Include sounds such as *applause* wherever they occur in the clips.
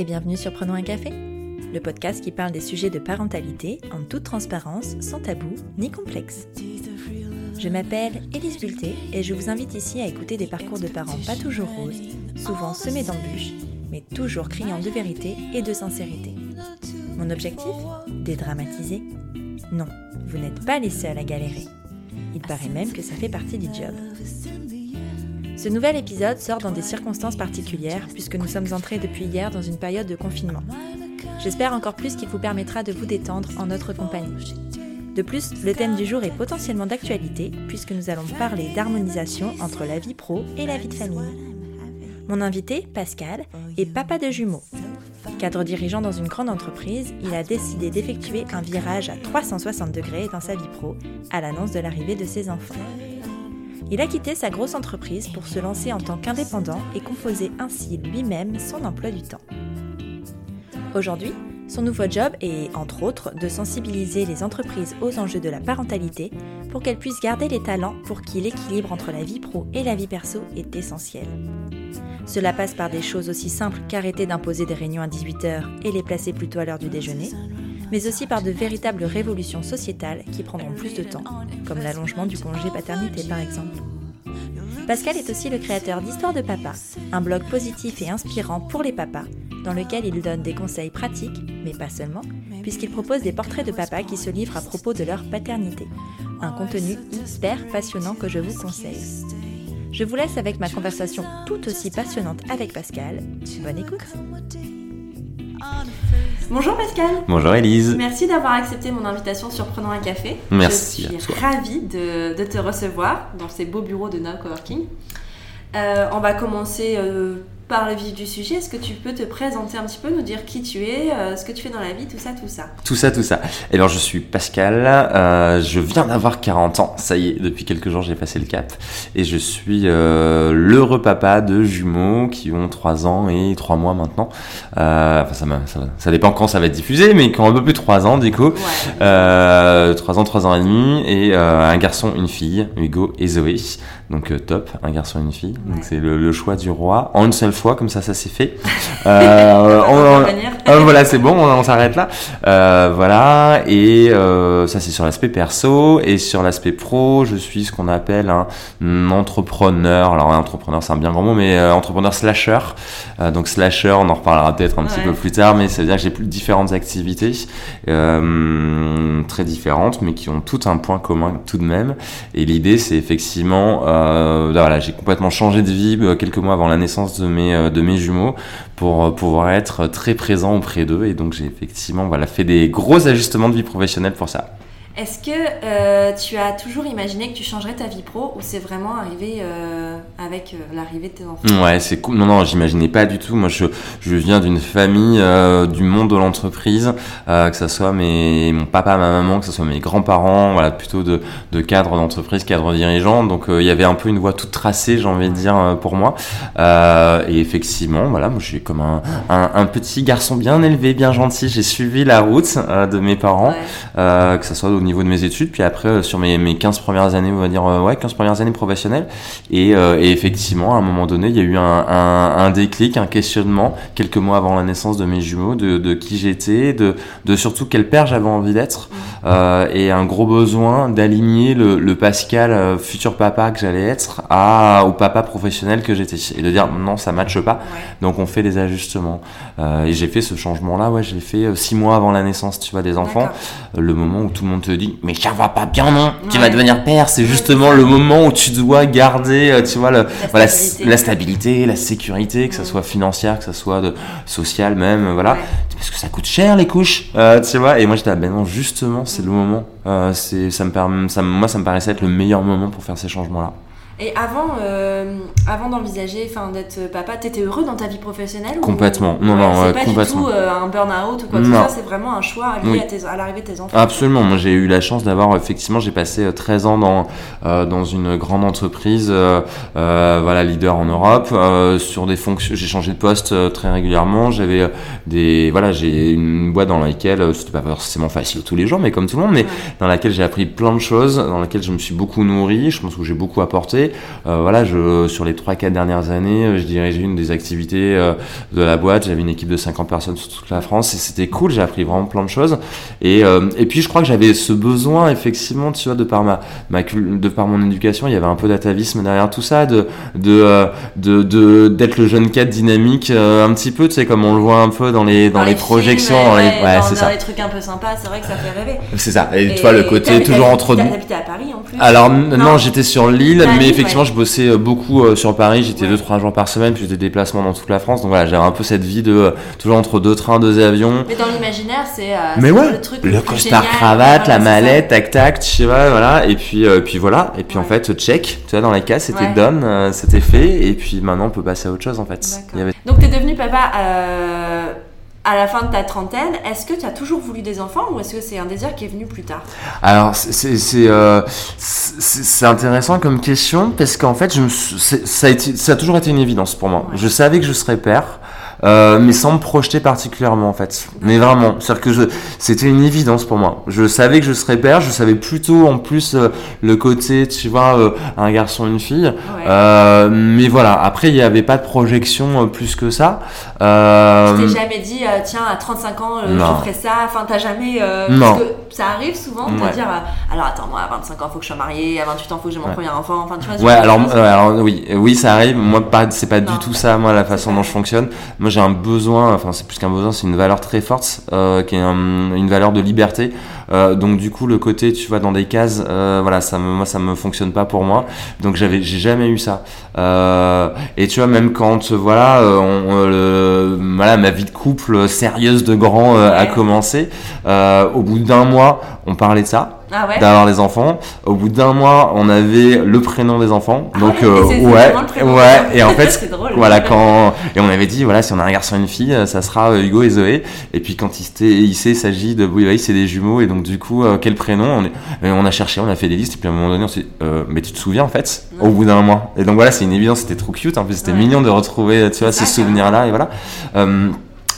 et bienvenue sur Prenons un café, le podcast qui parle des sujets de parentalité en toute transparence, sans tabou ni complexe. Je m'appelle Élise Bulté et je vous invite ici à écouter des parcours de parents pas toujours roses, souvent semés d'embûches, mais toujours criant de vérité et de sincérité. Mon objectif? Dédramatiser? Non, vous n'êtes pas les seuls à galérer. Il paraît même que ça fait partie du job. Ce nouvel épisode sort dans des circonstances particulières puisque nous sommes entrés depuis hier dans une période de confinement. J'espère encore plus qu'il vous permettra de vous détendre en notre compagnie. De plus, le thème du jour est potentiellement d'actualité puisque nous allons parler d'harmonisation entre la vie pro et la vie de famille. Mon invité, Pascal, est papa de jumeaux. Cadre dirigeant dans une grande entreprise, il a décidé d'effectuer un virage à 360 degrés dans sa vie pro à l'annonce de l'arrivée de ses enfants. Il a quitté sa grosse entreprise pour se lancer en tant qu'indépendant et composer ainsi lui-même son emploi du temps. Aujourd'hui, son nouveau job est, entre autres, de sensibiliser les entreprises aux enjeux de la parentalité pour qu'elles puissent garder les talents pour qui l'équilibre entre la vie pro et la vie perso est essentiel. Cela passe par des choses aussi simples qu'arrêter d'imposer des réunions à 18h et les placer plutôt à l'heure du déjeuner, mais aussi par de véritables révolutions sociétales qui prendront plus de temps, comme l'allongement du congé paternité par exemple. Pascal est aussi le créateur d'Histoire de Papa, un blog positif et inspirant pour les papas, dans lequel il donne des conseils pratiques, mais pas seulement, puisqu'il propose des portraits de papas qui se livrent à propos de leur paternité. Un contenu hyper passionnant que je vous conseille. Je vous laisse avec ma conversation tout aussi passionnante avec Pascal. Bonne écoute Bonjour Pascal. Bonjour Elise. Merci d'avoir accepté mon invitation sur Prenons un café. Merci. Je suis ravie de, de, te recevoir dans ces beaux bureaux de Now Coworking. Euh, on va commencer euh, par le vif du sujet. Est-ce que tu peux te présenter un petit peu, nous dire qui tu es, euh, ce que tu fais dans la vie, tout ça, tout ça Tout ça, tout ça. Et alors, je suis Pascal, euh, je viens d'avoir 40 ans. Ça y est, depuis quelques jours, j'ai passé le cap. Et je suis euh, l'heureux papa de jumeaux qui ont 3 ans et 3 mois maintenant. Euh, enfin, ça, ça, ça, dépend quand ça va être diffusé, mais quand un peu plus de 3 ans, du coup. Ouais. 3 ans, 3 ans et demi. Et un garçon, une fille, Hugo et Zoé. Donc top, un garçon et une fille. Donc c'est le, le, choix du roi. En une seule fois, comme ça, ça s'est fait. *laughs* Euh, on, on, voilà, c'est bon, on, s'arrête là. Euh, voilà, et euh, ça c'est sur l'aspect perso. Et sur l'aspect pro, je suis ce qu'on appelle un entrepreneur. Alors un entrepreneur, c'est un bien grand mot, mais entrepreneur slasher. Donc slasher, on en reparlera peut-être un ouais. petit peu plus tard, mais ça veut dire que j'ai plus différentes activités très différentes, mais qui ont tout un point commun tout de même. Et l'idée, c'est effectivement, voilà, j'ai complètement changé de vie quelques mois avant la naissance de mes, de mes jumeaux pour pouvoir être très présent auprès d'eux. Et donc j'ai effectivement fait des gros ajustements de vie professionnelle pour ça. Est-ce que euh, tu as toujours imaginé que tu changerais ta vie pro ou c'est vraiment arrivé euh, avec euh, l'arrivée de tes enfants? Ouais, c'est cool. Non, non, j'imaginais pas du tout. Moi, je, je viens d'une famille du monde de l'entreprise, que ce soit mes, mon papa, ma maman, que ce soit mes grands-parents, voilà, plutôt de, de cadre d'entreprise, cadre dirigeant. Donc, il y avait un peu une voie toute tracée, j'ai envie de dire, pour moi. et effectivement, voilà, moi, je suis comme un, un, un, petit garçon bien élevé, bien gentil. J'ai suivi la route de mes parents, ouais. que ce soit au niveau de mes études, puis après euh, sur mes, mes 15 premières années, on va dire, euh, ouais, 15 premières années professionnelles. Et, euh, et, effectivement, à un moment donné, il y a eu un, un, un, déclic, un questionnement, quelques mois avant la naissance de mes jumeaux, de, de qui j'étais, de, de surtout quel père j'avais envie d'être, euh, et un gros besoin d'aligner le, le, Pascal, futur papa que j'allais être, à, au papa professionnel que j'étais. Et de dire, non, ça matche pas, donc on fait des ajustements. et j'ai fait ce changement-là, ouais, je l'ai fait six mois avant la naissance, tu vois, des enfants, le moment où tout le monde te dit mais ça va pas bien non tu vas devenir père c'est justement le moment où tu dois garder tu vois le, la, voilà, stabilité. la stabilité la sécurité que ça soit financière que ça soit de, social même voilà. Ouais. parce que ça coûte cher les couches euh, tu vois. Et moi j'étais ah, ben non justement c'est le moment. Euh, c'est ça me permet ça, moi ça me paraissait être le meilleur moment pour faire ces changements là Et avant, euh, avant d'envisager, enfin d'être papa, t'étais heureux dans ta vie professionnelle ou- Complètement. Non, Ouais, non, c'est ouais, pas complètement. du tout euh, un burn-out ou quoi que ce Non. soit, c'est vraiment un choix lié Oui. à, tes- à l'arrivée de tes enfants. Absolument. Moi, j'ai eu la chance d'avoir effectivement, j'ai passé euh, 13 ans dans euh, dans une grande entreprise, euh, euh, voilà, leader en Europe, euh, sur des fonctions. J'ai changé de poste euh, très régulièrement. J'avais euh, des, voilà, j'ai une boîte dans laquelle euh, c'était pas forcément facile tous les jours, mais comme tout le monde, mais Ouais. dans laquelle j'ai appris plein de choses, dans laquelle je me suis beaucoup nourri. Je pense que j'ai beaucoup apporté. Fait. voilà, je, sur les 3-4 dernières années, je dirigeais une des activités de la boîte. J'avais une équipe de 50 personnes sur toute la France et c'était cool. J'ai appris vraiment plein de choses. Et, et puis, je crois que j'avais ce besoin, effectivement, tu vois, de par ma, ma de par mon éducation, il y avait un peu d'atavisme derrière tout ça, de de de d'être le jeune cadre dynamique, un petit peu, tu sais, comme on le voit un peu dans les dans, les, projections, dans les, ouais, c'est ça. les trucs un peu sympas, c'est vrai que ça fait rêver. C'est ça. Et, tu vois le côté toujours entre nous. T'habitais à Paris en plus. Alors non, j'étais sur l'île, mais effectivement, je bossais euh, beaucoup euh, sur Paris. J'étais deux trois jours par semaine, puis j'ai des déplacements dans toute la France. Donc voilà, j'avais un peu cette vie de euh, toujours entre deux trains, deux avions. Mais dans l'imaginaire, c'est mais ouais, le truc le costard cravate, la mallette, tac tac, tu sais voilà. Et puis puis voilà. Et puis en fait, check, tu vois, dans les cas, c'était done, c'était fait. Et puis maintenant, on peut passer à autre chose en fait. Donc t'es devenu papa à la fin de ta trentaine, est-ce que tu as toujours voulu des enfants ou est-ce que c'est un désir qui est venu plus tard? Alors, c'est euh, intéressant comme question parce qu'en fait, je me, ça, a été, ça a toujours été une évidence pour moi. Je savais que je serais père. Euh, mais sans me projeter particulièrement en fait. Mais vraiment, c'est-à-dire que c'était une évidence pour moi. Je savais que je serais père, je savais plutôt en plus euh, le côté, tu vois, euh, un garçon, une fille. mais voilà, après il n'y avait pas de projection plus que ça. Tu t'es jamais dit, tiens, à 35 ans, je ferai ça. Enfin, t'as jamais. non. Parce que ça arrive souvent de dire, alors attends, moi à 25 ans, il faut que je sois mariée, à 28 ans, faut que j'ai mon premier enfant. Enfin, tu vois. Ouais, alors, alors, oui, oui, ça arrive. Moi, pas, c'est pas du tout ça, moi, la façon dont je fonctionne. Moi, j'ai un besoin, enfin c'est plus qu'un besoin, c'est une valeur très forte, euh, qui est une valeur de liberté. Euh, donc du coup le côté, tu vois, dans des cases, euh, voilà, ça me, moi ça me fonctionne pas pour moi. Donc j'avais, j'ai jamais eu ça. et tu vois même quand, voilà, on, voilà, ma vie de couple sérieuse de grand a commencé. au bout d'un mois, on parlait de ça. Ah d'avoir les enfants. Au bout d'un mois, on avait le prénom des enfants. Ah donc euh, ouais, ouais. Et en *laughs* fait, voilà quand et on avait dit voilà si on a un garçon et une fille, ça sera euh, Hugo et Zoé. Et puis quand il, il s'agit de oui, c'est des jumeaux et donc du coup euh, quel prénom? On, est, on a cherché, on a fait des listes et puis à un moment donné on s'est mais tu te souviens en fait? Au bout d'un mois. Et donc voilà c'est une évidence, c'était trop cute. En plus c'était mignon de retrouver tu vois ces souvenirs là et voilà.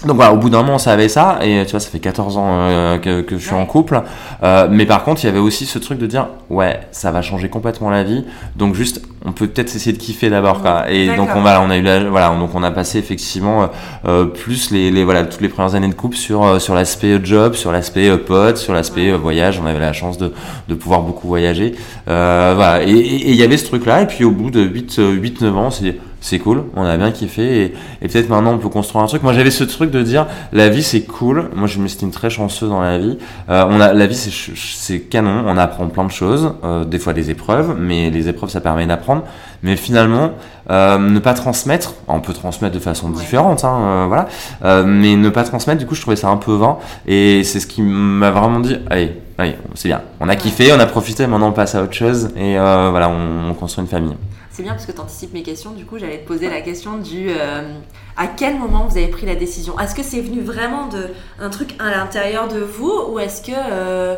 Donc voilà, au bout d'un moment, on savait ça, et tu vois, ça fait 14 ans euh, que, je suis en couple. Euh, mais par contre, il y avait aussi ce truc de dire, ouais, ça va changer complètement la vie. Donc juste, on peut peut-être essayer de kiffer d'abord, quoi. Et donc on va, on a eu, la, voilà, donc on a passé effectivement euh, plus les, les, voilà, toutes les premières années de couple sur sur l'aspect job, sur l'aspect pote, sur l'aspect voyage. On avait la chance de, de pouvoir beaucoup voyager. voilà, et il y avait ce truc-là. Et puis au bout de 8, 8 9 ans, c'est c'est cool, on a bien kiffé et, et peut-être maintenant on peut construire un truc. Moi j'avais ce truc de dire la vie c'est cool. Moi je me estime très chanceux dans la vie. Euh, on a la vie c'est canon, on apprend plein de choses, euh, des fois des épreuves, mais les épreuves ça permet d'apprendre. Mais finalement euh, ne pas transmettre, on peut transmettre de façon différente, hein, euh, voilà, euh, mais ne pas transmettre du coup je trouvais ça un peu vain et c'est ce qui m'a vraiment dit allez, allez c'est bien, on a kiffé, on a profité, maintenant on passe à autre chose et voilà on, on construit une famille. C'est bien parce que tu anticipes mes questions. Du coup, j'allais te poser la question du euh, à quel moment vous avez pris la décision? Est-ce que c'est venu vraiment de un truc à l'intérieur de vous ou est-ce que euh,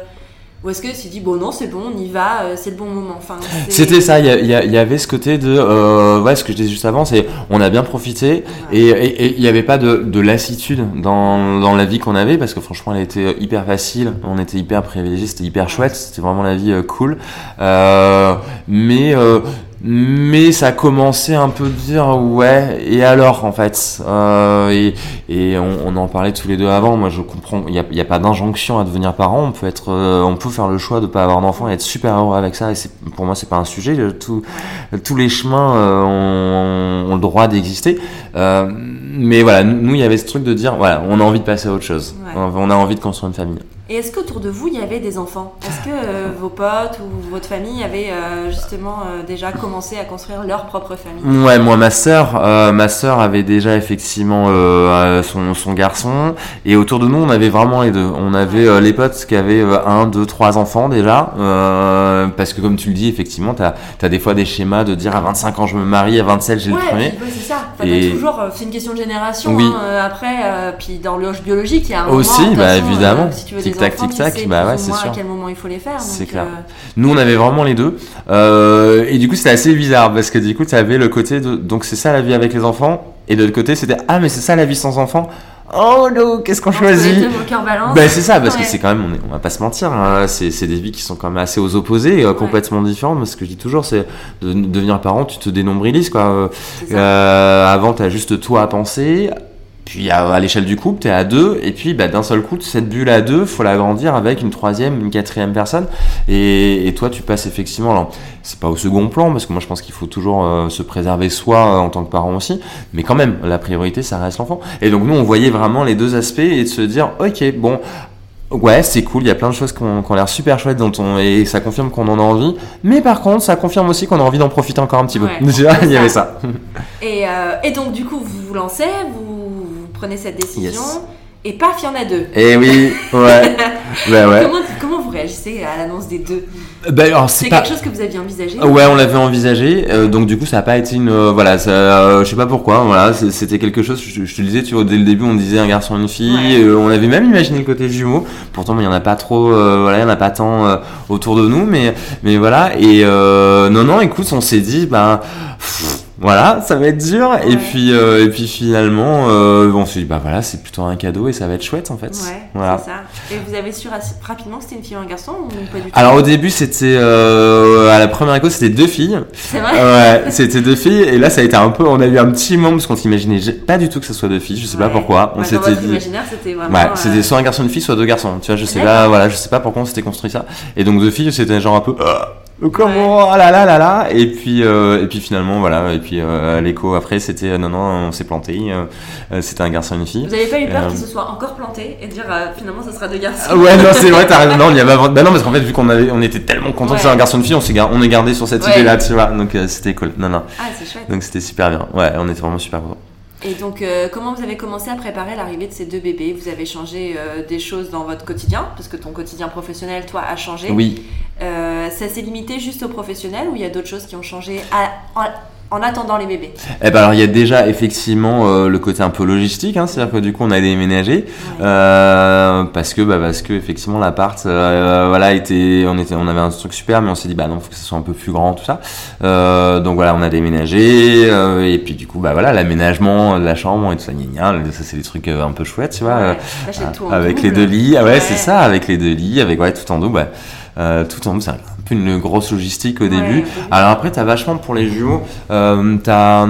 ou est-ce que tu dit bon non c'est bon on y va euh, c'est le bon moment enfin *laughs* c'était ça il y, y, avait ce côté de ouais ce que je disais juste avant c'est on a bien profité et il n'y avait pas de, de lassitude dans, dans, la vie qu'on avait parce que franchement elle était hyper facile on était hyper privilégiés c'était hyper chouette c'était vraiment la vie cool. Mais mais ça commençait un peu de dire ouais et alors en fait euh, et, et on, en parlait tous les deux avant moi je comprends il n'y a, y a, pas d'injonction à devenir parent on peut être euh, on peut faire le choix de pas avoir d'enfant et être super heureux avec ça et c'est pour moi c'est pas un sujet tout, tous les chemins euh, ont, ont, le droit d'exister euh, mais voilà nous il y avait ce truc de dire voilà on a envie de passer à autre chose. On a envie de construire une famille et est-ce qu'autour de vous, il y avait des enfants? Est-ce que euh, vos potes ou votre famille avaient euh, justement euh, déjà commencé à construire leur propre famille? Ouais, moi, ma sœur, ma sœur avait déjà effectivement son, son, garçon. Et autour de nous, on avait vraiment les deux. On avait les potes qui avaient un, deux, trois enfants déjà. parce que comme tu le dis, effectivement, tu as, des fois des schémas de dire à 25 ans, je me marie, à 27, j'ai le premier. Ouais, c'est ça. et... toujours, c'est une question de génération. Oui. Hein, après, puis dans l'hoche biologique, il y a un Aussi, bah, évidemment. si tu veux tic tac, tic tac, bah ouais, c'est sûr. À quel moment il faut les faire. C'est clair. Euh, Nous, on avait vraiment les deux. Euh, et du coup, c'était assez bizarre parce que du coup, tu avais le côté de. Donc, c'est ça la vie avec les enfants. Et de l'autre côté, c'était Ah, mais c'est ça la vie sans enfants. oh no, qu'est-ce qu'on choisit Ben c'est ça, parce que c'est quand même, on, va pas se mentir, hein, c'est des vies qui sont quand même assez aux opposés, complètement différentes. Mais ce que je dis toujours, c'est de, devenir parent, tu te dénombrilises quoi. Euh, avant, t'as juste toi à penser puis à, l'échelle du couple, tu es à deux, et puis bah, d'un seul coup, cette bulle à deux, faut l'agrandir avec une troisième, une quatrième personne. Et, toi, tu passes effectivement, alors c'est pas au second plan, parce que moi je pense qu'il faut toujours euh, se préserver soi euh, en tant que parent aussi, mais quand même, la priorité, ça reste l'enfant. Et donc nous, on voyait vraiment les deux aspects et de se dire, ok, bon, Ouais, c'est cool, il y a plein de choses qui ont, l'air super chouettes dont on, et ça confirme qu'on en a envie. Mais par contre, ça confirme aussi qu'on a envie d'en profiter encore un petit peu. Déjà, *laughs* il y avait ça. *laughs* Et, euh, et, donc, du coup, vous vous lancez, vous prenez cette décision. Et paf, il y en a deux. Eh oui, ouais. *laughs* Ben ouais. Comment, comment, vous réagissez à l'annonce des deux? Ben, C'est quelque chose que vous aviez envisagé? Ouais, on l'avait envisagé. Euh, donc du coup, ça n'a pas été une... Euh, voilà, ça, euh, je sais pas pourquoi. Voilà, c'était quelque chose, je, te le disais, tu vois, dès le début, on disait un garçon, une fille. on avait même imaginé le côté jumeau. Pourtant, il n'y en a pas trop, voilà, il n'y en a pas tant autour de nous. Mais, mais voilà. Et non, non, écoute, on s'est dit, ben voilà, ça va être dur. Et puis, euh, et puis finalement, euh, on s'est dit, bah voilà, c'est plutôt un cadeau et ça va être chouette en fait. Ouais, voilà. c'est ça. Et vous avez su rapidement que c'était une fille ou un garçon ou pas du tout? Alors au début, c'était euh, à la première écho, c'était deux filles. C'est vrai? Ouais, c'était deux filles. Et là, ça a été un peu, on a eu un petit moment parce qu'on s'imaginait pas du tout que ce soit deux filles. Je sais pas pourquoi. On s'était dit. Imaginaire, c'était vraiment. Ouais, c'était soit un garçon et une fille, soit deux garçons. Tu vois, je sais pas, voilà, je sais pas pourquoi on s'était construit ça. Et donc deux filles, c'était genre un peu. Comment oh là là là là. Et puis euh, et puis finalement voilà. Et puis euh, l'écho après c'était euh, non non on s'est planté c'était un garçon et une fille. Vous avez pas eu peur qu'il se soit encore planté et dire finalement ça sera deux garçons? Ouais non c'est vrai t'as non il y avait bah non parce qu'en fait vu qu'on avait on était tellement content que c'était un garçon et une fille on s'est on est gardé sur cette idée là tu vois. Donc c'était cool. Non non. Ah c'est chouette. Donc c'était super bien. Ouais on était vraiment super contents et donc, comment vous avez commencé à préparer l'arrivée de ces deux bébés? Vous avez changé des choses dans votre quotidien, parce que ton quotidien professionnel, toi, a changé. Oui. Euh, ça s'est limité juste aux professionnels ou il y a d'autres choses qui ont changé en, attendant les bébés. Eh ben alors il y a déjà effectivement euh, le côté un peu logistique, hein, c'est-à-dire que du coup on a déménagé. Euh, parce que bah, parce que effectivement l'appart voilà était on était on avait un truc super mais on s'est dit bah non faut que ça soit un peu plus grand tout ça. Donc voilà on a déménagé et puis du coup bah voilà l'aménagement de la chambre et tout ça ça c'est des trucs un peu chouettes tu vois avec les deux lits. Ah ouais, c'est ça avec les deux lits avec ouais tout en double euh, tout en c'est un peu une grosse logistique au début. Alors après, tu as vachement pour les jumeaux, euh, tu as,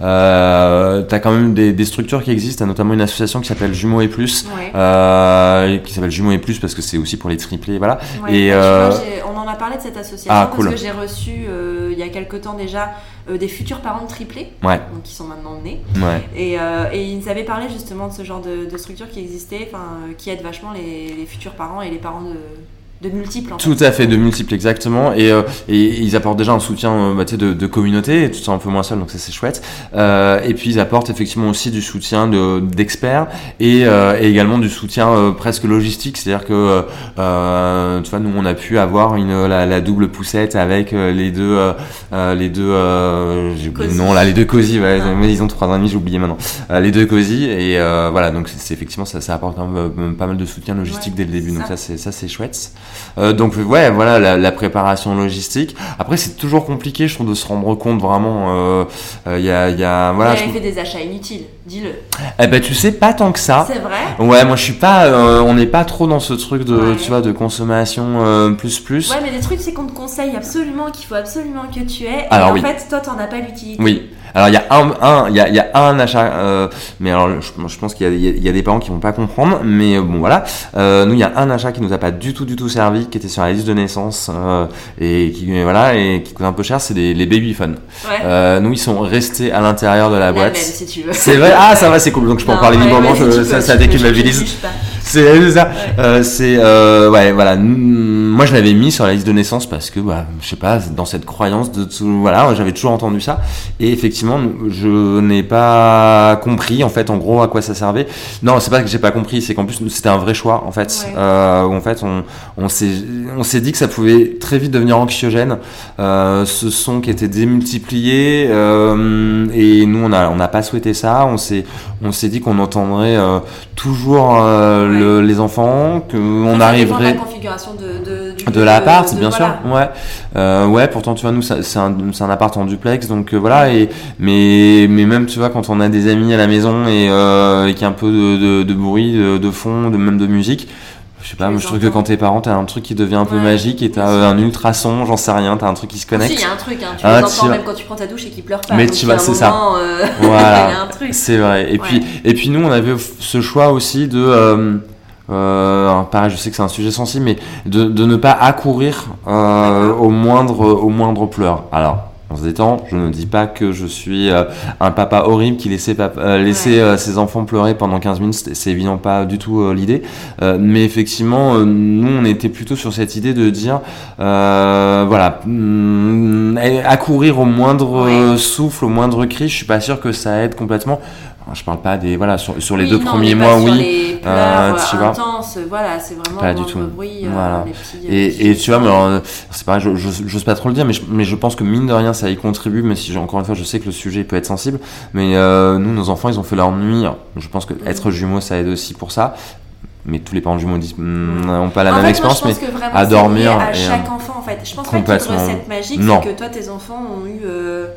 euh, quand même des, des, structures qui existent, notamment une association qui s'appelle Jumeaux et Plus, euh, qui s'appelle Jumeaux et Plus parce que c'est aussi pour les triplés, voilà. et, euh, on en a parlé de cette association ah, parce que j'ai reçu il y a quelques temps déjà des futurs parents de triplés, donc qui sont maintenant nés. Et, et, ils avaient parlé justement de ce genre de, de structure qui existait, qui aide vachement les, les, futurs parents et les parents de, de multiples. tout à fait, de multiples, exactement. Et, euh, et ils apportent déjà un soutien euh, bah, de, de communauté, et tu te sens un peu moins seul, donc ça c'est chouette. Euh, et puis ils apportent effectivement aussi du soutien d'experts et, euh, et, également du soutien presque logistique, c'est-à-dire que tu vois, nous on a pu avoir une, la, la double poussette avec les deux, les deux, j'ai oublié nom là, les deux cosy, ouais, ah. ils ont trois ans et demi, j'ai oublié maintenant, les deux cosy et voilà, donc c'est effectivement ça, ça apporte quand même pas mal de soutien logistique dès le début, donc ça c'est ça c'est chouette. Euh, donc ouais, voilà la, préparation logistique. Après, c'est toujours compliqué, je trouve, de se rendre compte vraiment. Il euh, euh, y a, y a voilà. Vous avez fait des achats inutiles, dis-le. Eh ben, tu sais pas tant que ça. C'est vrai. Ouais, moi je suis pas, on n'est pas trop dans ce truc de, tu vois, de consommation plus plus. Ouais, mais les trucs c'est qu'on te conseille absolument qu'il faut absolument que tu aies. Et Alors, en oui. fait, toi, t'en as pas l'utilité. Oui. Alors il y a un, un, il y a, y a un achat, euh, mais alors je, pense qu'il y, y, a des parents qui vont pas comprendre, mais euh, bon voilà. Euh, nous il y a un achat qui nous a pas du tout du tout servi, qui était sur la liste de naissance euh, et qui voilà et qui coûte un peu cher, c'est les, les babyphones. Ouais. Nous ils sont restés à l'intérieur de la, boîte. si tu veux. C'est vrai. Ah ça va c'est cool. Donc je peux en parler librement. ça, ça déculpabilise. C'est ça. C'est ouais voilà. Moi je l'avais mis sur la liste de naissance parce que bah je sais pas dans cette croyance de tout, voilà j'avais toujours entendu ça et effectivement je n'ai pas compris en fait en gros à quoi ça servait. Non c'est pas que j'ai pas compris c'est qu'en plus c'était un vrai choix en fait. Euh, en fait on on s'est dit que ça pouvait très vite devenir anxiogène. Euh, ce son qui était démultiplié euh, et nous on n'a pas souhaité ça. On s'est dit qu'on entendrait toujours les enfants, qu'on arriverait. la configuration de, de, de l'appart, bien sûr. Ouais, euh, ouais. Pourtant, tu vois, nous, c'est un, un appart en duplex, donc euh, voilà. Et mais mais même, tu vois, quand on a des amis à la maison et, euh, et qu'il y a un peu de, de, de bruit, de, de, fond, de même de musique. Je sais pas, moi je trouve que quand t'es parent, t'as un truc qui devient un peu magique et t'as un ultrason, j'en sais rien, t'as un truc qui se connecte. il y a un truc, hein, tu ah, entends même quand tu prends ta douche et qu'il pleure pas. Mais tu vois, c'est ça. Euh... *laughs* voilà, c'est vrai. Et puis, et puis nous, on avait ce choix aussi de. Euh, pareil, je sais que c'est un sujet sensible, mais de, de ne pas accourir euh, au moindre au moindre pleur. Alors, on se détend, je ne dis pas que je suis euh, un papa horrible qui laissait, laisser ses enfants pleurer pendant 15 minutes, c'est évidemment pas du tout l'idée. mais effectivement, nous, on était plutôt sur cette idée de dire, voilà, mm, accourir au moindre souffle, au moindre cri, je suis pas sûr que ça aide complètement je parle pas des voilà sur, sur les deux premiers mois oui. les pleurs, tu vois. voilà c'est vraiment pas du tout. bruit, voilà. les petits, et, et tu vois mais c'est pareil j'ose pas trop le dire mais je, mais je pense que mine de rien ça y contribue mais si encore une fois je sais que le sujet peut être sensible. Mais euh, nous nos enfants ils ont fait leur nuit. Je pense que mm. être jumeau ça aide aussi pour ça. Mais tous les parents jumeaux disent mm, n'ont pas la même expérience mais à dormir à chaque enfant en fait. Je pense pas qu'il y ait recette magique c'est que toi tes enfants ont eu euh,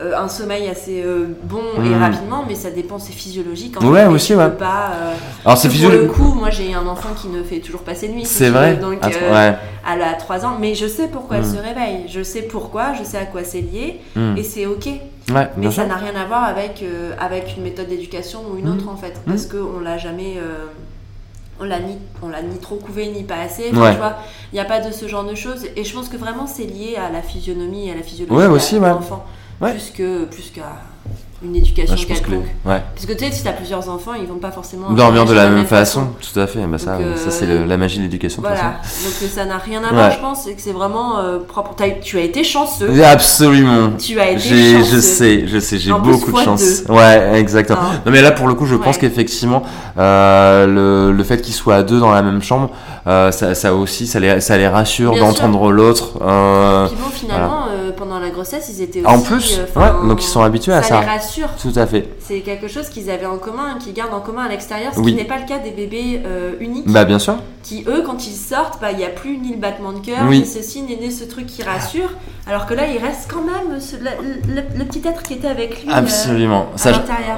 euh, un sommeil assez euh, bon et hmm. rapidement, mais ça dépend, c'est physiologique. En ouais, aussi, ouais. Pas, euh, Alors, c'est physiologique. Pour le coup, moi j'ai un enfant qui ne fait toujours pas ses nuits. C'est vrai. donc, ouais. elle a 3 ans, mais je sais pourquoi elle hmm. se réveille. Je sais pourquoi, je sais à quoi c'est lié, hmm. et c'est ok. Ouais, mais ça n'a rien à voir avec, avec une méthode d'éducation ou une autre en fait, parce qu'on l'a jamais on l'a ni on l'a ni trop couvé ni pas assez tu vois il n'y a pas de ce genre de choses et je pense que vraiment c'est lié à la physionomie et à la physiologie de l'enfant plus que plus qu'à une éducation quelconque. Parce que tu sais, si tu as plusieurs enfants, ils vont pas forcément dormir de la, même façon. Tout à fait. Bah, ça, ça c'est euh, la magie de l'éducation. Voilà. Donc euh, ça n'a rien à voir, je pense, et que c'est vraiment euh, propre. tu as été chanceux. Absolument. Tu as été chanceux. Je sais, je sais, j'ai beaucoup de chance. Ouais, exactement. Hein. Non mais là pour le coup, je pense qu'effectivement, le, le fait qu'ils soient à deux dans la même chambre, ça, ça aussi, ça les, ça les rassure d'entendre l'autre. Bon, finalement, grossesse, ils étaient aussi. En plus, ouais, donc ils sont habitués à ça. Tout à fait. C'est quelque chose qu'ils avaient en commun, qu'ils gardent en commun à l'extérieur, ce qui n'est pas le cas des bébés euh, uniques. Bah bien sûr. Qui eux, quand ils sortent, bah il n'y a plus ni le battement de cœur, ni ceci, ni ce truc qui rassure. Alors que là, il reste quand même le, petit être qui était avec lui. Euh, Absolument.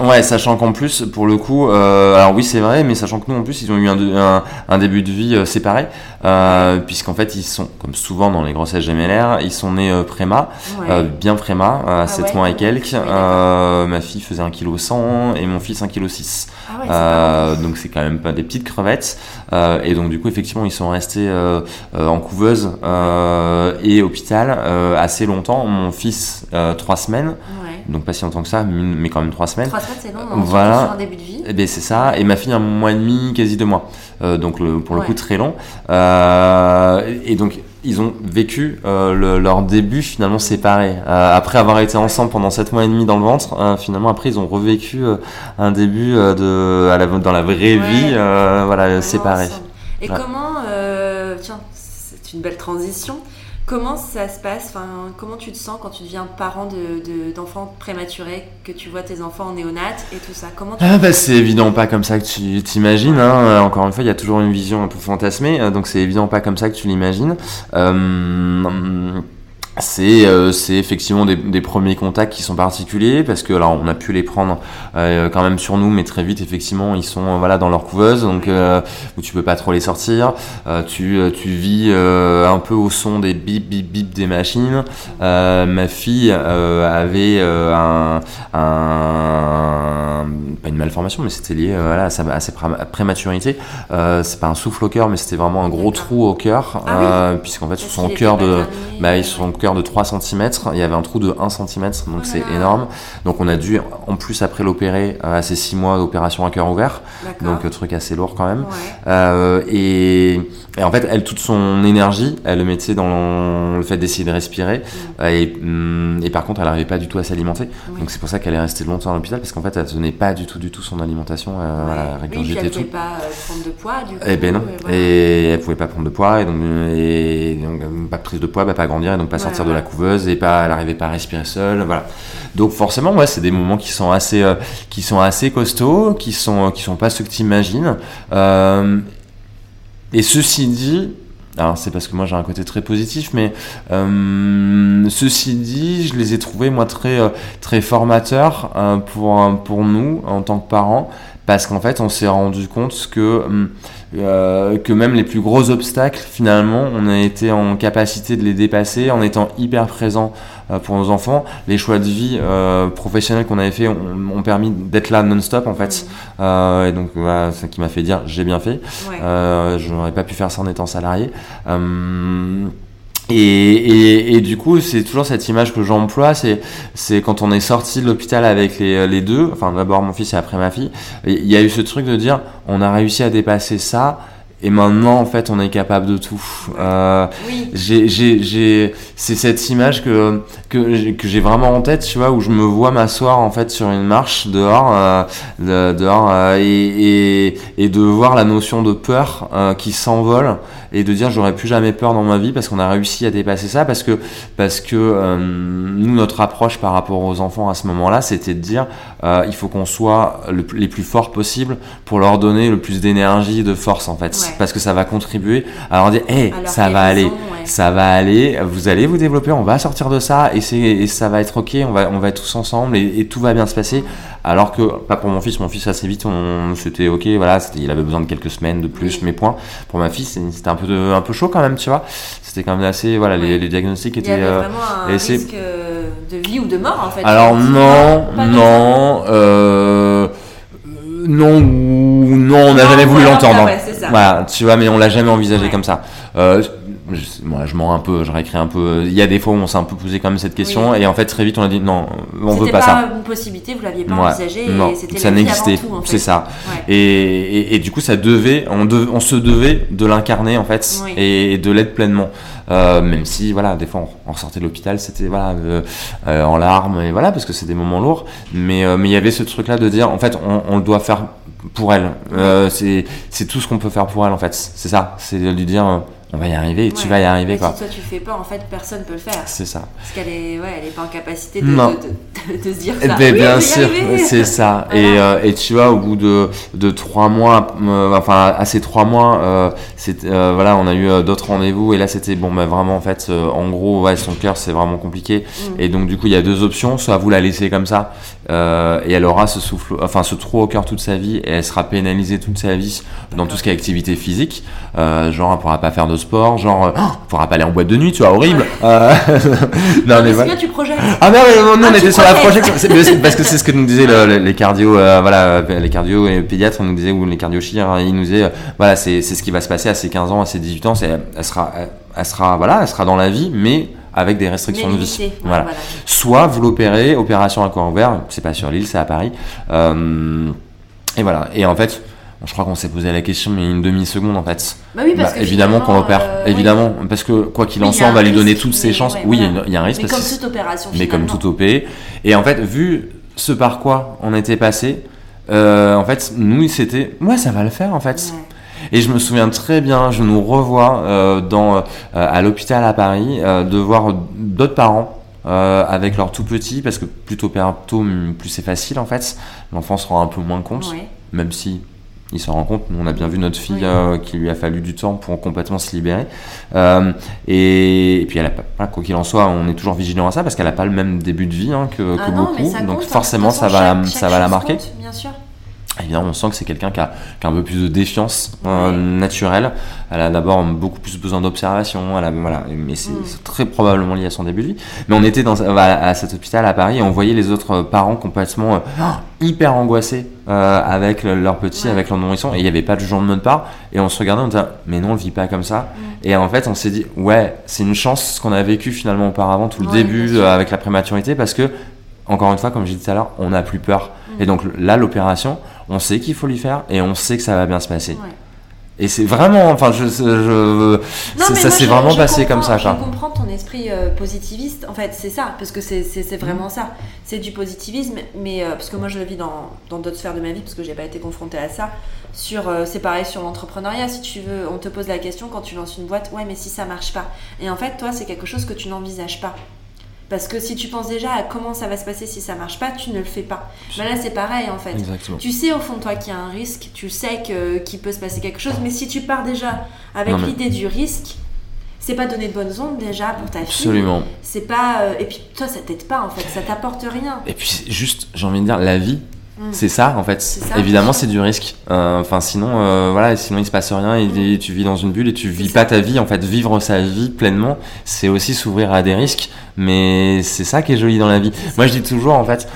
ouais, sachant qu'en plus, pour le coup, euh, alors oui, c'est vrai, mais sachant que nous, en plus, ils ont eu un, un, début de vie séparé, puisqu'en fait, ils sont, comme souvent dans les grossesses gémellaires, ils sont nés préma, bien préma, à 7 ah mois et quelques. Euh, ma fille faisait 1 kg 100 et mon fils 1 kg 6. donc c'est quand même pas des petites crevettes. Euh, et donc du coup effectivement ils sont restés euh, en couveuse et hôpital assez longtemps. Mon fils 3 semaines. Donc pas si longtemps que ça, mais quand même 3 semaines. 3 semaines c'est long, voilà. un début de vie. Et eh ben, c'est ça. Et ma fille un mois et demi, quasi deux mois. donc pour le coup très long. et donc ils ont vécu euh, leur début finalement séparé. Euh, après avoir été ensemble pendant 7 mois et demi dans le ventre, euh, finalement après ils ont revécu un début de, à la, dans la vraie vie, voilà, séparé. Et comment, tiens, c'est une belle transition. Comment ça se passe? Enfin, Comment tu te sens quand tu deviens parent d'enfants de, prématurés, que tu vois tes enfants en néonat et tout ça? Comment ah bah, C'est évident pas comme ça que tu t'imagines. Hein. Encore une fois, il y a toujours une vision un peu fantasmée, donc c'est évident pas comme ça que tu l'imagines. Euh, c'est euh, c'est effectivement des, des, premiers contacts qui sont particuliers parce que alors on a pu les prendre euh, quand même sur nous mais très vite effectivement ils sont voilà dans leur couveuse. Donc euh, où tu peux pas trop les sortir. Tu tu vis un peu au son des bip bip bip des machines. Ma fille avait un, un, pas une malformation mais c'était lié voilà à, sa, à sa prématurité. C'est pas un souffle au cœur mais c'était vraiment un gros trou au cœur ah puisqu'en fait sur son cœur de bah ils sont cœur de 3 cm, il y avait un trou de 1 cm, donc c'est énorme. Donc on a dû, en plus après l'opérer, euh, à ces 6 mois d'opération à cœur ouvert, donc euh, truc assez lourd quand même. Euh, et, en fait, elle, toute son énergie, elle le mettait dans le fait d'essayer de respirer. Mm. Mm, et, par contre, elle n'arrivait pas du tout à s'alimenter. Donc c'est pour ça qu'elle est restée longtemps à l'hôpital, parce qu'en fait, elle tenait pas du tout, du tout son alimentation, voilà, oui, elle pouvait pas prendre de poids, du coup. Eh ben non. Et, elle pouvait pas prendre de poids, et donc, et, donc pas de prise de poids, bah, pas grandir, et donc pas sortir de la couveuse et pas, elle n'arrivait pas à respirer seule, voilà. Donc forcément, ouais, c'est des moments qui sont assez, euh, qui sont assez costauds, qui sont, qui sont pas ceux que tu imagines. Euh, et ceci dit, Alors c'est parce que moi j'ai un côté très positif, mais euh, ceci dit, je les ai trouvés moi très très formateurs pour pour nous en tant que parents, parce qu'en fait on s'est rendu compte que que même les plus gros obstacles finalement on a été en capacité de les dépasser en étant hyper présent pour nos enfants. Les choix de vie professionnels qu'on avait fait ont, permis d'être là non-stop en fait. Mmh. et donc voilà, ça qui m'a fait dire j'ai bien fait. je n'aurais pas pu faire ça en étant salarié. Euh, et, et, du coup, c'est toujours cette image que j'emploie, c'est, c'est quand on est sorti de l'hôpital avec les, les deux, enfin d'abord mon fils et après ma fille, il y a eu ce truc de dire, on a réussi à dépasser ça, et maintenant, en fait, on est capable de tout. Euh, oui. j'ai, c'est cette image que, que, que j'ai vraiment en tête, tu vois, où je me vois m'asseoir en fait sur une marche dehors, euh, dehors euh, et, et, et, de voir la notion de peur euh, qui s'envole et de dire j'aurais plus jamais peur dans ma vie parce qu'on a réussi à dépasser ça parce que parce que nous notre approche par rapport aux enfants à ce moment-là c'était de dire il faut qu'on soit les plus forts possible pour leur donner le plus d'énergie de force en fait parce que ça va contribuer. À leur dire hé ça va aller. ça va aller. Vous allez vous développer. On va sortir de ça et ça va être ok. On va on va être tous ensemble et, et tout va bien se passer. Alors que, pas pour mon fils, mon fils assez vite, on, c'était ok, voilà, il avait besoin de quelques semaines de plus, mes points. Pour ma fille, c'était un peu, un peu chaud quand même, tu vois. C'était quand même assez, voilà, les, les, diagnostics étaient. Il y avait euh, vraiment un risque euh, de vie ou de mort en fait. Alors non, non, non, non, on n'a jamais voulu l'entendre. voilà, tu vois, mais on l'a jamais envisagé comme ça. Euh, je, moi, je mens un peu, je réécris un peu. Il y a des fois où on s'est un peu posé quand même cette question, et en fait, très vite, on a dit non, on veut pas, ça. C'était pas une possibilité, vous l'aviez pas envisagé, non, c'était ça n'existait. C'est ça. Et, et, du coup, ça devait, on, on se devait de l'incarner en fait, et, de l'être pleinement. Euh, même si, voilà, des fois, on, sortait de l'hôpital, c'était voilà, euh, euh, en larmes, et voilà, parce que c'est des moments lourds. Mais mais il y avait ce truc-là de dire, en fait, on, on le doit faire pour elle. c'est tout ce qu'on peut faire pour elle, en fait. C'est ça. C'est de lui dire on va y arriver, tu vas y arriver. quoi. Si toi tu fais pas, en fait, personne peut le faire. C'est ça. Parce qu'elle est, ouais, elle est pas en capacité de, de, de, se dire ça. Eh ben, bien sûr, c'est ça. Et, euh, et, tu vois, au bout de, de trois mois, euh, enfin, à ces trois mois, euh, euh voilà, on a eu d'autres rendez-vous et là c'était bon, bah, vraiment, en fait, en gros, ouais, son cœur c'est vraiment compliqué. Mm. Et donc, du coup, il y a deux options soit vous la laissez comme ça et elle aura ce souffle, enfin, ce trou au cœur toute sa vie et elle sera pénalisée toute sa vie dans tout ce qui est activité physique. genre, elle pourra pas faire de sport, genre, euh, oh, *gasps* pourra pas aller en boîte de nuit, tu vois, horrible. Euh, *laughs* non, mais voilà. tu projettes. Ah, non, non, on ah, était sur la projection. parce que c'est ce que nous disaient les cardio, euh, voilà, les cardio et pédiatres nous disaient, ou les cardio hein, ils nous disaient, voilà, c'est ce qui va se passer à ses 15 ans, à ses 18 ans, elle sera, elle, sera, voilà, elle sera dans la vie, mais avec des restrictions de vie. voilà. Soit vous l'opérez, opération à corps ouvert, c'est pas sur l'île, c'est à Paris. et voilà. Et en fait, je crois qu'on s'est posé la question, mais une demi-seconde en fait. Bah oui, parce bah, que évidemment qu'on opère, euh, évidemment, parce que quoi qu'il en soit, on va lui donner toutes ses chances. oui, il y, a un risque. Mais comme toute opération. Mais comme toute OP. Et en fait, vu ce par quoi on était passé, euh, en fait, nous, c'était, ouais, ça va le faire en fait. Et je me souviens très bien, je nous revois euh, dans, à l'hôpital à Paris, de voir d'autres parents avec leur tout petit, parce que plus tôt plus c'est facile en fait. L'enfant se rend un peu moins compte, même si il s'en rend compte. on a bien vu notre fille euh, qui lui a fallu du temps pour complètement se libérer. Euh, et, puis, elle a pas, quoi qu'il en soit, on est toujours vigilant à ça parce qu'elle n'a pas le même début de vie hein, que, ah beaucoup. Donc, hein. forcément, ça va, ça va la marquer. bien sûr. On sent que c'est quelqu'un qui a, qui a, un peu plus de défiance euh, naturelle. Elle a d'abord beaucoup plus besoin d'observation. Voilà, mais c'est mm. très probablement lié à son début de vie. Mais on était dans, à, cet hôpital à Paris et on voyait les autres parents complètement euh, *gasps* hyper angoissés euh, avec leur petit, avec leur nourrisson. Et il n'y avait pas de jugement de notre part. Et on se regardait, on disait, mais non, on ne vit pas comme ça. Mm. Et en fait, on s'est dit, ouais, c'est une chance ce qu'on a vécu finalement auparavant, tout le début avec la prématurité, parce que encore une fois, comme j'ai dit tout à l'heure, on n'a plus peur. Mm. Et donc là, l'opération, on sait qu'il faut lui faire et on sait que ça va bien se passer. Et c'est vraiment, enfin, je, je ça s'est vraiment passé comme ça. Je comprends ton esprit euh, positiviste. En fait, c'est ça, parce que c'est vraiment ça. C'est du positivisme, mais euh, parce que moi, je le vis dans d'autres sphères de ma vie, parce que j'ai pas été confrontée à ça. Sur, euh, c'est pareil sur l'entrepreneuriat. Si tu veux, on te pose la question quand tu lances une boîte, ouais, mais si ça marche pas. Et en fait, toi, c'est quelque chose que tu n'envisages pas. Parce que si tu penses déjà à comment ça va se passer si ça marche pas, tu ne le fais pas. Mais là, c'est pareil en fait. Tu sais au fond de toi qu'il y a un risque, tu sais qu'il peut se passer quelque chose, mais si tu pars déjà avec l'idée du risque, c'est pas donner de bonnes ondes déjà pour ta fille. Absolument. C'est pas. Euh, et puis toi, ça t'aide pas en fait, ça t'apporte rien. Et puis juste, j'ai envie de dire, la vie. C'est ça en fait. Ça, Évidemment, c'est du risque. Euh, enfin, sinon, euh, voilà, sinon il se passe rien et, mm. tu vis dans une bulle et tu vis pas ta vie. En fait, vivre sa vie pleinement, c'est aussi s'ouvrir à des risques. Mais c'est ça qui est joli dans la vie. Moi, je dis toujours, en fait,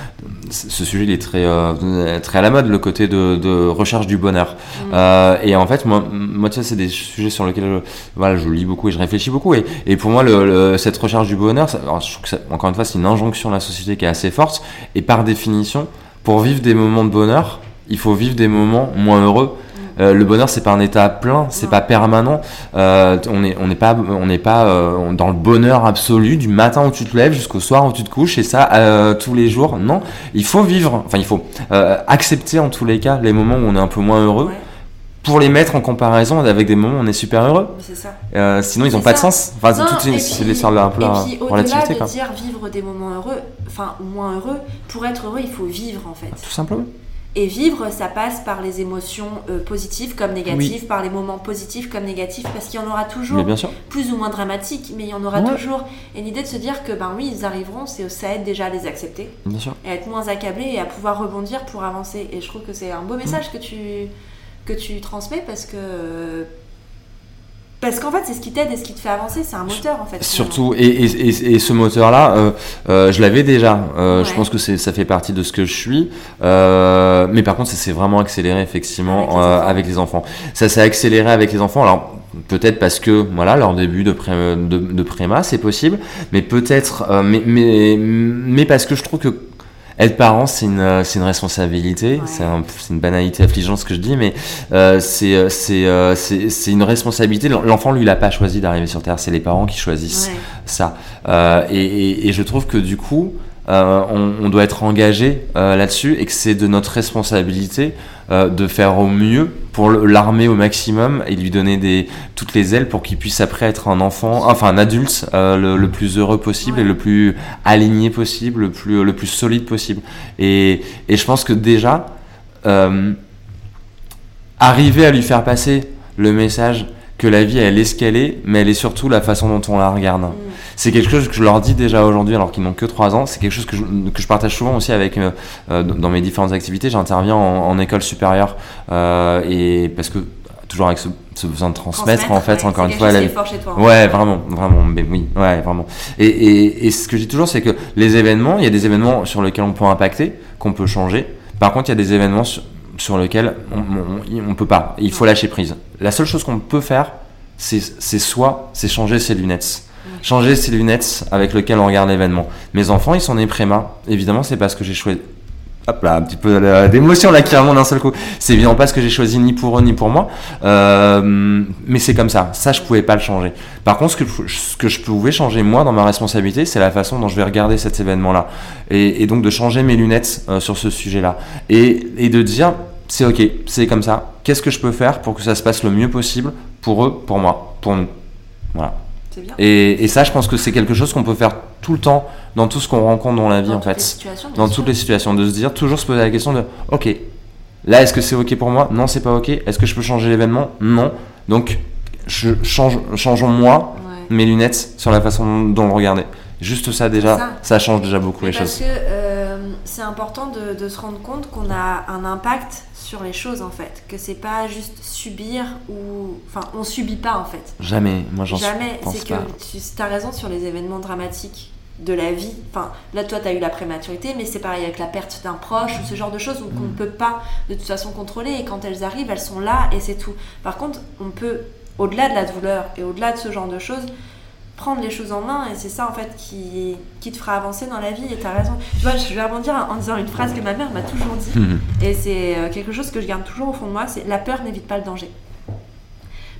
ce sujet il est très euh, très à la mode le côté de, de recherche du bonheur mm. euh, et en fait moi moi tu sais c'est des sujets sur lesquels je, voilà je lis beaucoup et je réfléchis beaucoup et, et pour moi le, cette recherche du bonheur je trouve que ça, encore une fois c'est une injonction de la société qui est assez forte et par définition pour vivre des moments de bonheur il faut vivre des moments moins heureux euh, le bonheur, c'est pas un état plein, c'est pas permanent. Euh, on n'est on n'est pas, on n'est pas euh, dans le bonheur absolu du matin où tu te lèves jusqu'au soir où tu te couches et ça tous les jours. Non, il faut vivre. Enfin, il faut accepter en tous les cas les moments où on est un peu moins heureux. Pour les mettre en comparaison avec des moments où on est super heureux. Ça. sinon, ils n'ont pas de sens. Enfin, c'est l'histoire de un peu Et puis, au-delà de dire vivre des moments heureux, enfin, moins heureux, pour être heureux, il faut vivre en fait. Tout simplement. Et vivre, ça passe par les émotions euh, positives comme négatives, par les moments positifs comme négatifs, parce qu'il y en aura toujours, plus ou moins dramatiques, mais il y en aura toujours. Et l'idée de se dire que, ben oui, ils arriveront, c'est ça aide déjà à les accepter, et à être moins accablé et à pouvoir rebondir pour avancer. Et je trouve que c'est un beau message que, tu, que tu transmets, parce que parce qu'en fait, c'est ce qui t'aide et ce qui te fait avancer, c'est un moteur en fait. Surtout, et, et, et, ce moteur-là, euh, euh, je l'avais déjà. Euh, je pense que ça fait partie de ce que je suis. mais par contre, ça s'est vraiment accéléré effectivement avec les, enfants. Ça s'est accéléré avec les enfants. Alors peut-être parce que voilà leur début de, pré, de, de préma, c'est possible. Mais peut-être, mais, mais, mais parce que je trouve que être parent, c'est une, euh, une responsabilité. C'est une banalité affligeante ce que je dis, mais euh, euh, euh c'est une responsabilité. L'enfant, lui, il n'a pas choisi d'arriver sur Terre. C'est les parents qui choisissent ça. Euh, et, et, et, je trouve que du coup, euh, on, on, doit être engagé là-dessus et que c'est de notre responsabilité euh, de faire au mieux pour l'armer au maximum et lui donner des, toutes les ailes pour qu'il puisse après être un enfant, enfin un adulte euh, le, plus heureux possible et le plus aligné possible, le plus, le plus solide possible. Et, et je pense que déjà, euh, arriver à lui faire passer le message que la vie elle est ce qu'elle est, mais elle est surtout la façon dont on la regarde. Mm. C'est quelque chose que je leur dis déjà aujourd'hui, alors qu'ils n'ont que 3 ans. C'est quelque chose que je, que je, partage souvent aussi avec euh, euh, dans mes différentes activités. J'interviens en, école supérieure euh, et parce que toujours avec ce, besoin de transmettre, en fait encore une fois la... fort chez toi, ouais vraiment vraiment mais oui ouais vraiment et, et, et ce que je dis toujours c'est que les événements il y a des événements sur lesquels on peut impacter qu'on peut changer par contre il y a des événements sur, sur lequel on, on, peut pas. Il faut lâcher prise. La seule chose qu'on peut faire, c'est soit, c'est changer ses lunettes. Changer ses lunettes avec lesquelles on regarde l'événement. Mes enfants, ils sont nés préma. Évidemment, c'est parce que j'ai choisi, hop là, un petit peu d'émotion là qui remonte d'un seul coup. C'est évidemment pas ce que j'ai choisi ni pour eux ni pour moi, euh, mais c'est comme ça. Ça, je pouvais pas le changer. Par contre, ce que, je pouvais changer moi dans ma responsabilité, c'est la façon dont je vais regarder cet événement-là, et, et, donc de changer mes lunettes euh, sur ce sujet-là, et, et de dire c'est ok, c'est comme ça. Qu'est-ce que je peux faire pour que ça se passe le mieux possible pour eux, pour moi, pour nous? Voilà. Et, ça, je pense que c'est quelque chose qu'on peut faire tout le temps dans tout ce qu'on rencontre dans la vie, en fait. dans toutes les situations, de se dire, toujours se poser la question de, ok, là, est-ce que c'est ok pour moi? Non, c'est pas ok. Est-ce que je peux changer l'événement? Non. Donc, je change, changeons moi mes lunettes sur la façon dont le regarder. Juste ça déjà, ça. change déjà beaucoup les parce choses. Parce que euh, c'est important de, de, se rendre compte qu'on a un impact sur les choses en fait, que c'est pas juste subir ou enfin on subit pas en fait. Jamais, moi j'en Jamais, c'est que tu as raison sur les événements dramatiques de la vie. Enfin, là toi tu as eu la prématurité, mais c'est pareil avec la perte d'un proche ou ce genre de choses qu'on ne mm. peut pas de toute façon contrôler et quand elles arrivent, elles sont là et c'est tout. Par contre, on peut au-delà de la douleur et au-delà de ce genre de choses, prendre les choses en main et c'est ça en fait qui, qui te fera avancer dans la vie et t'as raison. Tu vois, je vais rebondir en disant une phrase que ma mère m'a toujours dit mhm. et c'est euh, quelque chose que je garde toujours au fond de moi, c'est la peur n'évite pas le danger.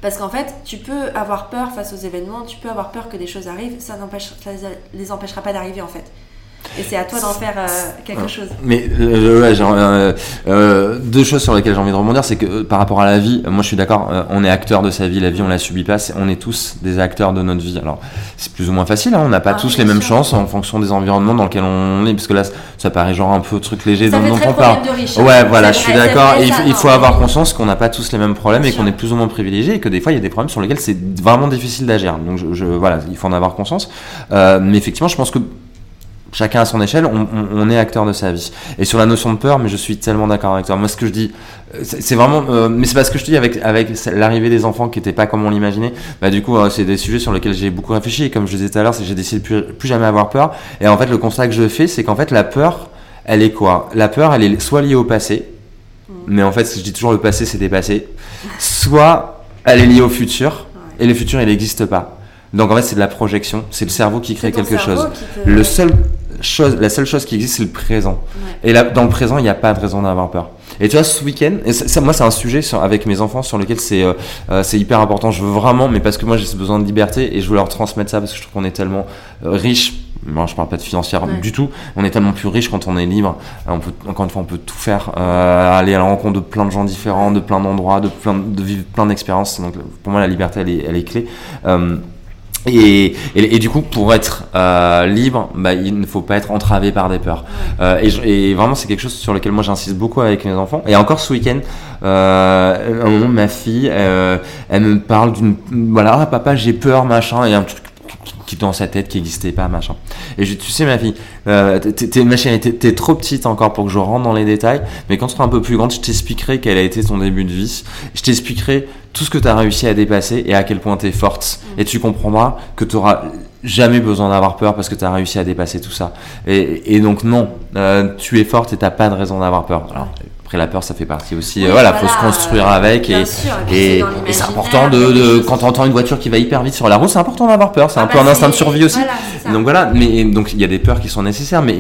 Parce qu'en fait, tu peux avoir peur face aux événements, tu peux avoir peur que des choses arrivent, ça, ça les empêchera pas d'arriver en fait. Et c'est à toi d'en faire euh, quelque chose. Mais euh, euh, deux choses sur lesquelles j'ai envie de rebondir, c'est que par rapport à la vie, moi je suis d'accord, on est acteur de sa vie, la vie on la subit pas, on est tous des acteurs de notre vie. Alors c'est plus ou moins facile, hein, on n'a pas ah, tous les mêmes chances en fonction des environnements dans lesquels on est, parce que là ça paraît genre un peu truc léger dont, on parle. Hein. Ouais, voilà, je suis d'accord. Il, faut avoir conscience qu'on n'a pas tous les mêmes problèmes et qu'on est plus ou moins privilégié et que des fois il y a des problèmes sur lesquels c'est vraiment difficile d'agir. Donc je, voilà, il faut en avoir conscience. mais effectivement, je pense que chacun à son échelle, on, est acteur de sa vie. Et sur la notion de peur, mais je suis tellement d'accord avec toi. Moi, ce que je dis, c'est vraiment, euh, mais c'est pas ce que je dis avec avec l'arrivée des enfants qui n'étaient pas comme on l'imaginait. Bah du coup, euh, c'est des sujets sur lesquels j'ai beaucoup réfléchi. Et comme je disais tout à l'heure, c'est j'ai décidé de plus, plus jamais avoir peur. Et en fait, le constat que je fais, c'est qu'en fait, la peur, elle est quoi? La peur, elle est soit liée au passé, mm. mais en fait, je dis toujours le passé, c'est dépassé. Soit elle est liée au futur, et le futur, il n'existe pas. Donc en fait, c'est de la projection. C'est le cerveau qui crée quelque chose. Le seul chose, la seule chose qui existe, c'est le présent. Et là, dans le présent, il n'y a pas de raison d'avoir peur. Et tu vois, ce week-end, moi, c'est un sujet avec mes enfants sur lequel c'est euh, euh, c'est hyper important. Je veux vraiment, mais parce que moi, j'ai besoin de liberté et je veux leur transmettre ça parce que je trouve qu'on est tellement euh, riche. Moi, je parle pas de financière du tout. On est tellement plus riche quand on est libre. On peut, encore une fois, on peut tout faire, aller à la rencontre de plein de gens différents, de plein d'endroits, de plein de vivre plein d'expériences. Donc, pour moi, la liberté, elle est, elle est clé. Et, et, du coup, pour être euh, libre, bah, il ne faut pas être entravé par des peurs. Euh, et, et, vraiment, c'est quelque chose sur lequel moi j'insiste beaucoup avec mes enfants. Et encore ce week-end, euh, ma fille, euh, elle me parle d'une, voilà, ah, papa, j'ai peur, machin, et un truc qui dans sa tête qui n'existait pas machin et je tu sais ma fille euh, t'es ma chérie t'es trop petite encore pour que je rentre dans les détails mais quand tu seras un peu plus grande je t'expliquerai quel a été ton début de vie je t'expliquerai tout ce que tu as réussi à dépasser et à quel point tu es forte. Mm. Et tu comprendras que tu auras jamais besoin d'avoir peur parce que tu as réussi à dépasser tout ça. Et, donc non, euh, tu es forte et tu pas de raison d'avoir peur. Alors, après la peur ça fait partie aussi, euh, voilà, faut se construire avec et, et, c'est important de, quand on entend une voiture qui va hyper vite sur la route, c'est important d'avoir peur, c'est un ah peu bah un instinct de survie aussi. donc voilà, mais donc il y a des peurs qui sont nécessaires, mais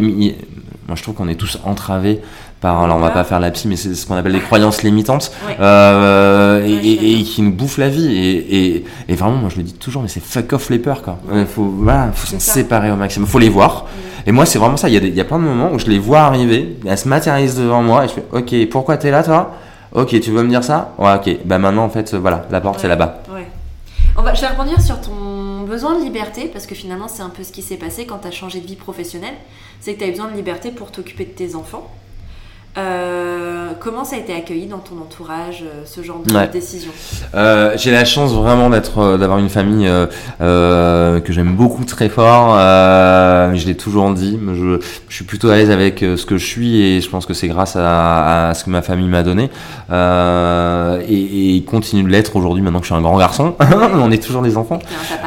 moi je trouve qu'on est tous entravés alors on va pas faire la psy, mais c'est ce qu'on appelle les croyances limitantes euh, et, qui nous bouffent la vie. Et, vraiment, moi je le dis toujours, mais c'est fuck off les peurs, quoi. Il faut, voilà, faut s'en séparer au maximum. Faut les voir. Et moi, c'est vraiment ça. Il y, a il y a plein de moments où je les vois arriver, elles se matérialisent devant moi et je fais, ok, pourquoi t'es là, toi? Ok, tu veux me dire ça? Ouais, ok. Bah maintenant, en fait, voilà, la porte c'est là-bas. On va, je vais rebondir sur ton besoin de liberté parce que finalement, c'est un peu ce qui s'est passé quand tu as changé de vie professionnelle. C'est que tu as besoin de liberté pour t'occuper de tes enfants. Euh, comment ça a été accueilli dans ton entourage, euh, ce genre de décision? Euh, J'ai la chance vraiment d'être, d'avoir une famille que j'aime beaucoup très fort. je l'ai toujours dit. Je, je, suis plutôt à l'aise avec ce que je suis et je pense que c'est grâce à, ce que ma famille m'a donné et, et, continue de l'être aujourd'hui. Maintenant que je suis un grand garçon, *laughs* on est toujours des enfants.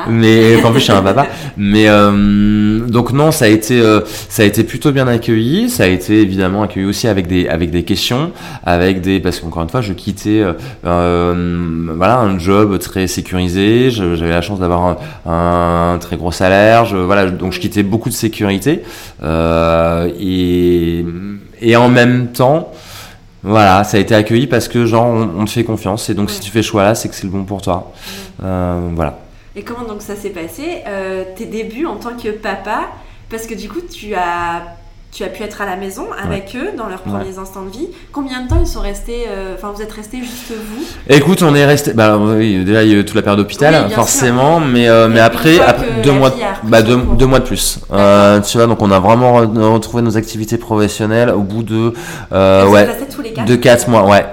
Mais en plus je suis un papa. Mais donc non, ça a été, ça a été plutôt bien accueilli. Ça a été évidemment accueilli aussi avec des avec des questions, avec des parce qu'encore une fois, je quittais euh, euh, voilà un job très sécurisé. J'avais la chance d'avoir un, très gros salaire. Je, voilà, donc je quittais beaucoup de sécurité euh, et et en même temps. Voilà, ça a été accueilli parce que genre on, te fait confiance et donc si tu fais choix là, c'est que c'est le bon pour toi. voilà. Et comment donc ça s'est passé? Tes débuts en tant que papa, parce que du coup tu as tu as pu être à la maison avec eux dans leurs premiers instants de vie. Combien de temps ils sont restés euh, Enfin, vous êtes restés juste vous? Écoute, on est resté. Bah, oui, déjà il y a eu toute la période d'hôpital, forcément, mais euh, mais après, deux mois, bah, deux, deux, mois de plus. Euh, tu vois, donc on a vraiment retrouvé nos activités professionnelles au bout de ouais, tous les quatre, de quatre mois, ouais.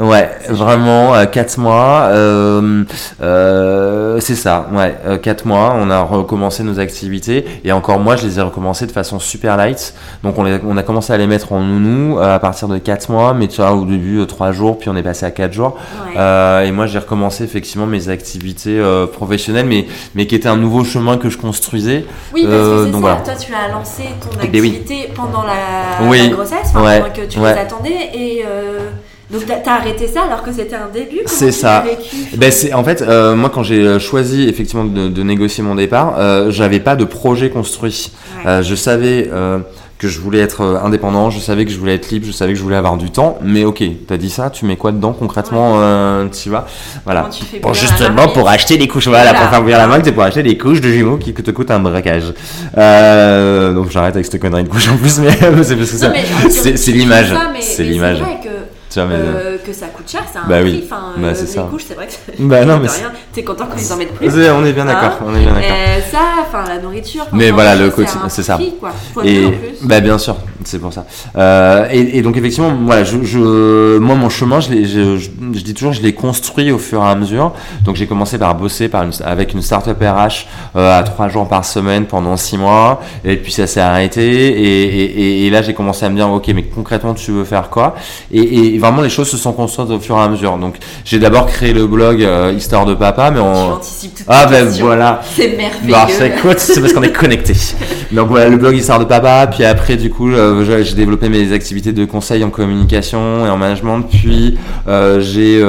Ouais, vraiment, 4 euh, mois. Euh, euh, c'est ça, ouais, 4 mois. On a recommencé nos activités. Et encore moi, je les ai recommencées de façon super light. Donc on, on a commencé à les mettre en nounou à partir de 4 mois. Mais tu vois, au début, 3 jours, puis on est passé à 4 jours. et moi, j'ai recommencé effectivement mes activités professionnelles, mais, mais qui était un nouveau chemin que je construisais. Oui, parce que c'est ça. Toi, tu as lancé ton eh ben activité pendant la, grossesse, pendant que tu les attendais. Et. Donc t'as arrêté ça alors que c'était un début? C'est ça. Ben c'est en fait euh, moi quand j'ai euh, choisi effectivement de, négocier mon départ, euh, j'avais pas de projet construit. Euh, je savais que je voulais être indépendant, je savais que je voulais être libre, je savais que je voulais avoir du temps. Mais ok, t'as dit ça, tu mets quoi dedans concrètement Tu vois? Voilà. Pour justement pour acheter des couches, voilà, pour faire ouvrir la marque, c'est pour acheter des couches de jumeaux qui te coûtent un braquage. Donc j'arrête avec cette connerie de couches en plus, mais *laughs* c'est parce que c'est l'image. C'est l'image. Euh, que ça coûte cher, c'est un bah prix. Enfin, bah, euh, les couches, c'est vrai que bah, non, mais rien. T'es content quand ils en mettent plus. On est bien d'accord. Hein on est bien d'accord. Euh, ça, enfin, la nourriture. Mais voilà, le quotidien, c'est ça. Quoi. et bah, bien sûr, c'est pour ça. Euh, et, et, donc effectivement, voilà, je, je, moi mon chemin, je, je, je, dis toujours, je l'ai construit au fur et à mesure. Donc j'ai commencé par bosser par une, avec une startup RH à trois jours par semaine pendant six mois, et puis ça s'est arrêté. Et, et, et là j'ai commencé à me dire, ok, mais concrètement tu veux faire quoi? Et, vraiment les choses se sont construites au fur et à mesure. Donc j'ai d'abord créé le blog euh, Histoire de Papa, mais on. ah ben voilà. C'est merveilleux. Bah, c'est parce qu'on est connecté. *laughs* donc voilà le blog Histoire de Papa, puis après du coup euh, j'ai développé mes activités de conseil en communication et en management. Puis euh, j'ai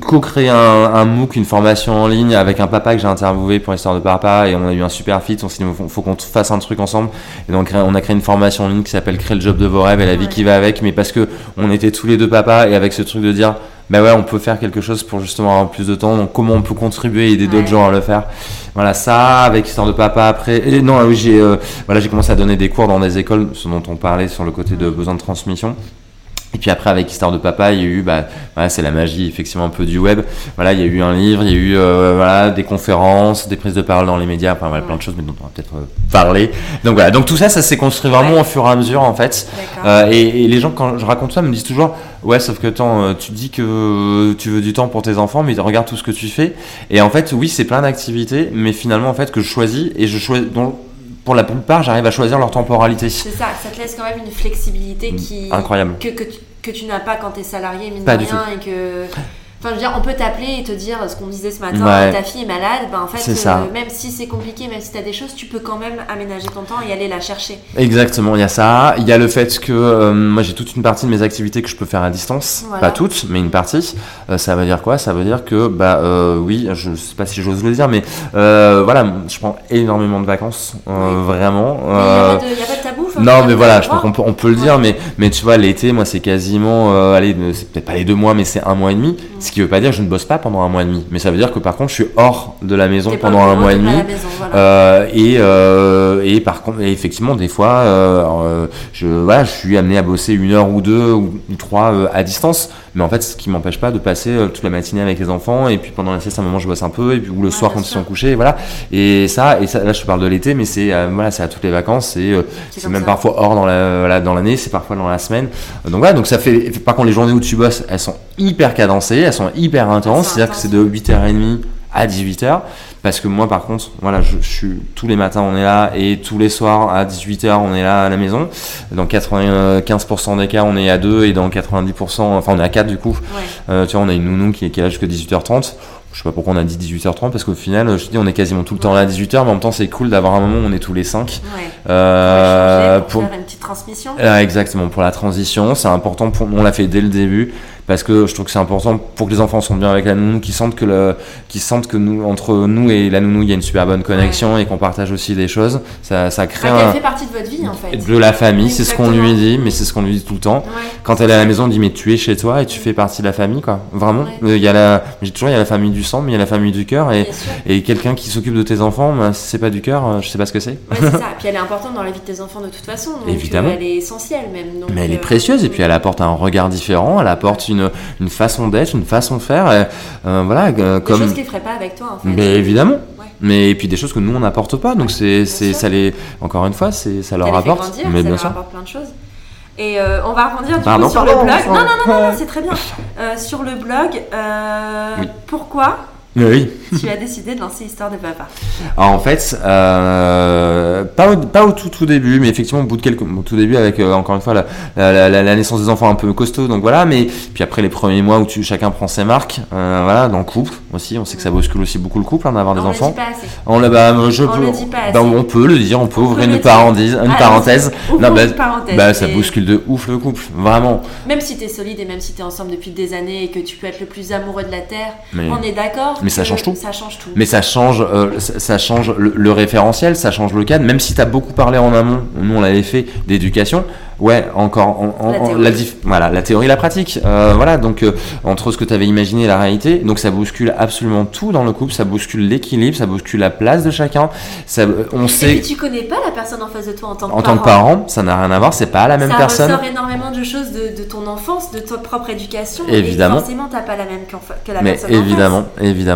co-créé un, un, MOOC, une formation en ligne avec un papa que j'ai interviewé pour l'histoire de papa et on a eu un super fit. On s'est dit faut, faut qu'on fasse un truc ensemble. Et donc on a créé une formation en ligne qui s'appelle Créer le job de vos rêves et la vie qui va avec. Mais parce que on était tous les deux papas et avec ce truc de dire bah ouais, on peut faire quelque chose pour justement avoir plus de temps. Donc comment on peut contribuer et aider d'autres gens à le faire. Voilà ça avec histoire de papa après. Et non, oui j'ai euh, voilà j'ai commencé à donner des cours dans des écoles, ce dont on parlait sur le côté de besoin de transmission. Et puis après, avec Histoire de Papa, il y a eu, bah, voilà, c'est la magie effectivement un peu du web. Voilà, il y a eu un livre, il y a eu euh, voilà, des conférences, des prises de parole dans les médias, enfin voilà, plein de choses, mais dont on va peut-être euh, parler. Donc voilà, donc tout ça, ça s'est construit vraiment au fur et à mesure en fait. Euh, et, et, les gens, quand je raconte ça, me disent toujours, ouais, sauf que temps, tu dis que tu veux du temps pour tes enfants, mais regarde tout ce que tu fais. Et en fait, oui, c'est plein d'activités, mais finalement en fait que je choisis et je choisis pour la plupart, j'arrive à choisir leur temporalité. C'est ça, ça te laisse quand même une flexibilité qui incroyable. que, que tu, que tu n'as pas quand tu es salarié mine de rien et que Enfin, je veux dire, on peut t'appeler et te dire ce qu'on disait ce matin, ta fille est malade, ben en fait, euh, même si c'est compliqué, même si tu as des choses, tu peux quand même aménager ton temps et aller la chercher. Exactement, il y a ça. Il y a le fait que euh, moi j'ai toute une partie de mes activités que je peux faire à distance. Pas toutes, mais une partie. Euh, ça veut dire quoi? Ça veut dire que, bah oui, je sais pas si j'ose le dire, mais voilà, je prends énormément de vacances, vraiment. Il n'y a, pas de tabou Non, mais voilà, je crois qu'on peut, on peut le dire, mais, mais tu vois, l'été, moi c'est quasiment, allez, c'est peut-être pas les deux mois, mais c'est un mois et demi. Ce qui veut pas dire que je ne bosse pas pendant un mois et demi, mais ça veut dire que par contre je suis hors de la maison pendant un mois et demi. Euh, et, euh, et par contre, effectivement, des fois, euh, je, voilà, je suis amené à bosser une heure ou deux ou, trois à distance, mais en fait, ce qui m'empêche pas de passer toute la matinée avec les enfants, et puis pendant la sieste, à un moment, je bosse un peu, et puis ou le soir quand ils sont couchés, voilà. Et ça, et ça, là, je te parle de l'été, mais c'est voilà, c'est à toutes les vacances, c'est même parfois hors dans la, dans l'année, c'est parfois dans la semaine. Donc voilà, donc ça fait. Par contre, les journées où tu bosses, elles sont hyper cadencées, elles sont hyper intenses, c'est-à-dire que c'est de 8h30 à 18h. Parce que moi, par contre, voilà, je, suis tous les matins, on est là, et tous les soirs à 18h, on est là à la maison. Dans 95% des cas, on est à 2, et dans 90%, enfin, on est à 4 du coup. Euh, tu vois, on a une nounou qui est, qui est là jusqu'à 18h30. Je sais pas pourquoi on a dit 18h30 parce qu'au final, je dis, on est quasiment tout le temps là à 18h, mais en même temps, c'est cool d'avoir un moment où on est tous les 5. Euh, pour, faire une petite transmission. Euh, exactement, pour la transition, c'est important. Pour, on l'a fait dès le début parce que je trouve que c'est important pour que les enfants sont bien avec la nounou, qu'ils sentent que le, qu'ils sentent que nous, entre nous et la nounou, il y a une super bonne connexion et qu'on partage aussi des choses. Ça, ça crée un... fait partie de votre vie en fait. De la famille, c'est ce qu'on lui dit, mais c'est ce qu'on lui dit tout le temps. Quand elle est à la maison, on dit mais tu es chez toi et tu fais partie de la famille quoi. Vraiment. Il y a la, j'ai toujours il y a la famille du sang, mais il y a la famille du cœur et, et quelqu'un qui s'occupe de tes enfants, si c'est pas du cœur, euh, je sais pas ce que c'est. Ouais, c'est ça. *laughs* Puis elle est importante dans la vie de tes enfants de toute façon. Donc Évidemment. Elle est essentielle même. mais elle est euh, précieuse et puis elle apporte un regard différent, elle apporte une, une façon d'être, une façon de faire. Euh, voilà, euh, comme... Des choses qu'ils feraient pas avec toi, en fait. Mais évidemment. Mais et puis des choses que nous on n'apporte pas. Donc c'est, c'est ça les encore une fois, c'est ça leur apporte. Grandir, mais ça bien leur sûr. apporte plein de choses. Et euh, on va rebondir du coup, sur le blog. Non, non, non, non, c'est très bien. *laughs* sur le blog, pourquoi oui. tu as décidé de lancer Histoire de Papa Alors en fait, euh, pas, au, pas au tout, tout début, mais effectivement au bout de quelques au tout début avec euh, encore une fois la, la, la, naissance des enfants un peu costaud, donc voilà. Mais puis après les premiers mois où tu, chacun prend ses marques, euh, voilà, dans le couple aussi, on sait que ça bouscule aussi beaucoup le couple hein, d'avoir des on enfants. Le dit pas assez. On le bah, je on peux, le dit pas assez. Bah, on peut le dire, on peut ouvrir une parenthèse, une ah, parenthèse. Non, bah, parenthèse. bah ça bouscule de ouf le couple, vraiment. Même si tu es solide et même si tu es ensemble depuis des années et que tu peux être le plus amoureux de la terre, on est d'accord mais ça change tout. Ça change tout. Mais ça change, euh, ça, change le, référentiel, ça change le cadre. Même si tu as beaucoup parlé en amont, nous on l'avait fait d'éducation. Ouais, encore en, la, voilà, la théorie, la pratique. Euh, voilà, donc euh, entre ce que tu avais imaginé et la réalité, donc ça bouscule absolument tout dans le couple, ça bouscule l'équilibre, ça bouscule la place de chacun. Ça, on sait. Et tu connais pas la personne en face de toi en tant que en tant que parent, ça n'a rien à voir, c'est pas la même personne. Ça ressort énormément de choses de, ton enfance, de ta propre éducation. Évidemment. Et forcément, t'as pas la même que la Mais personne évidemment, en face. évidemment.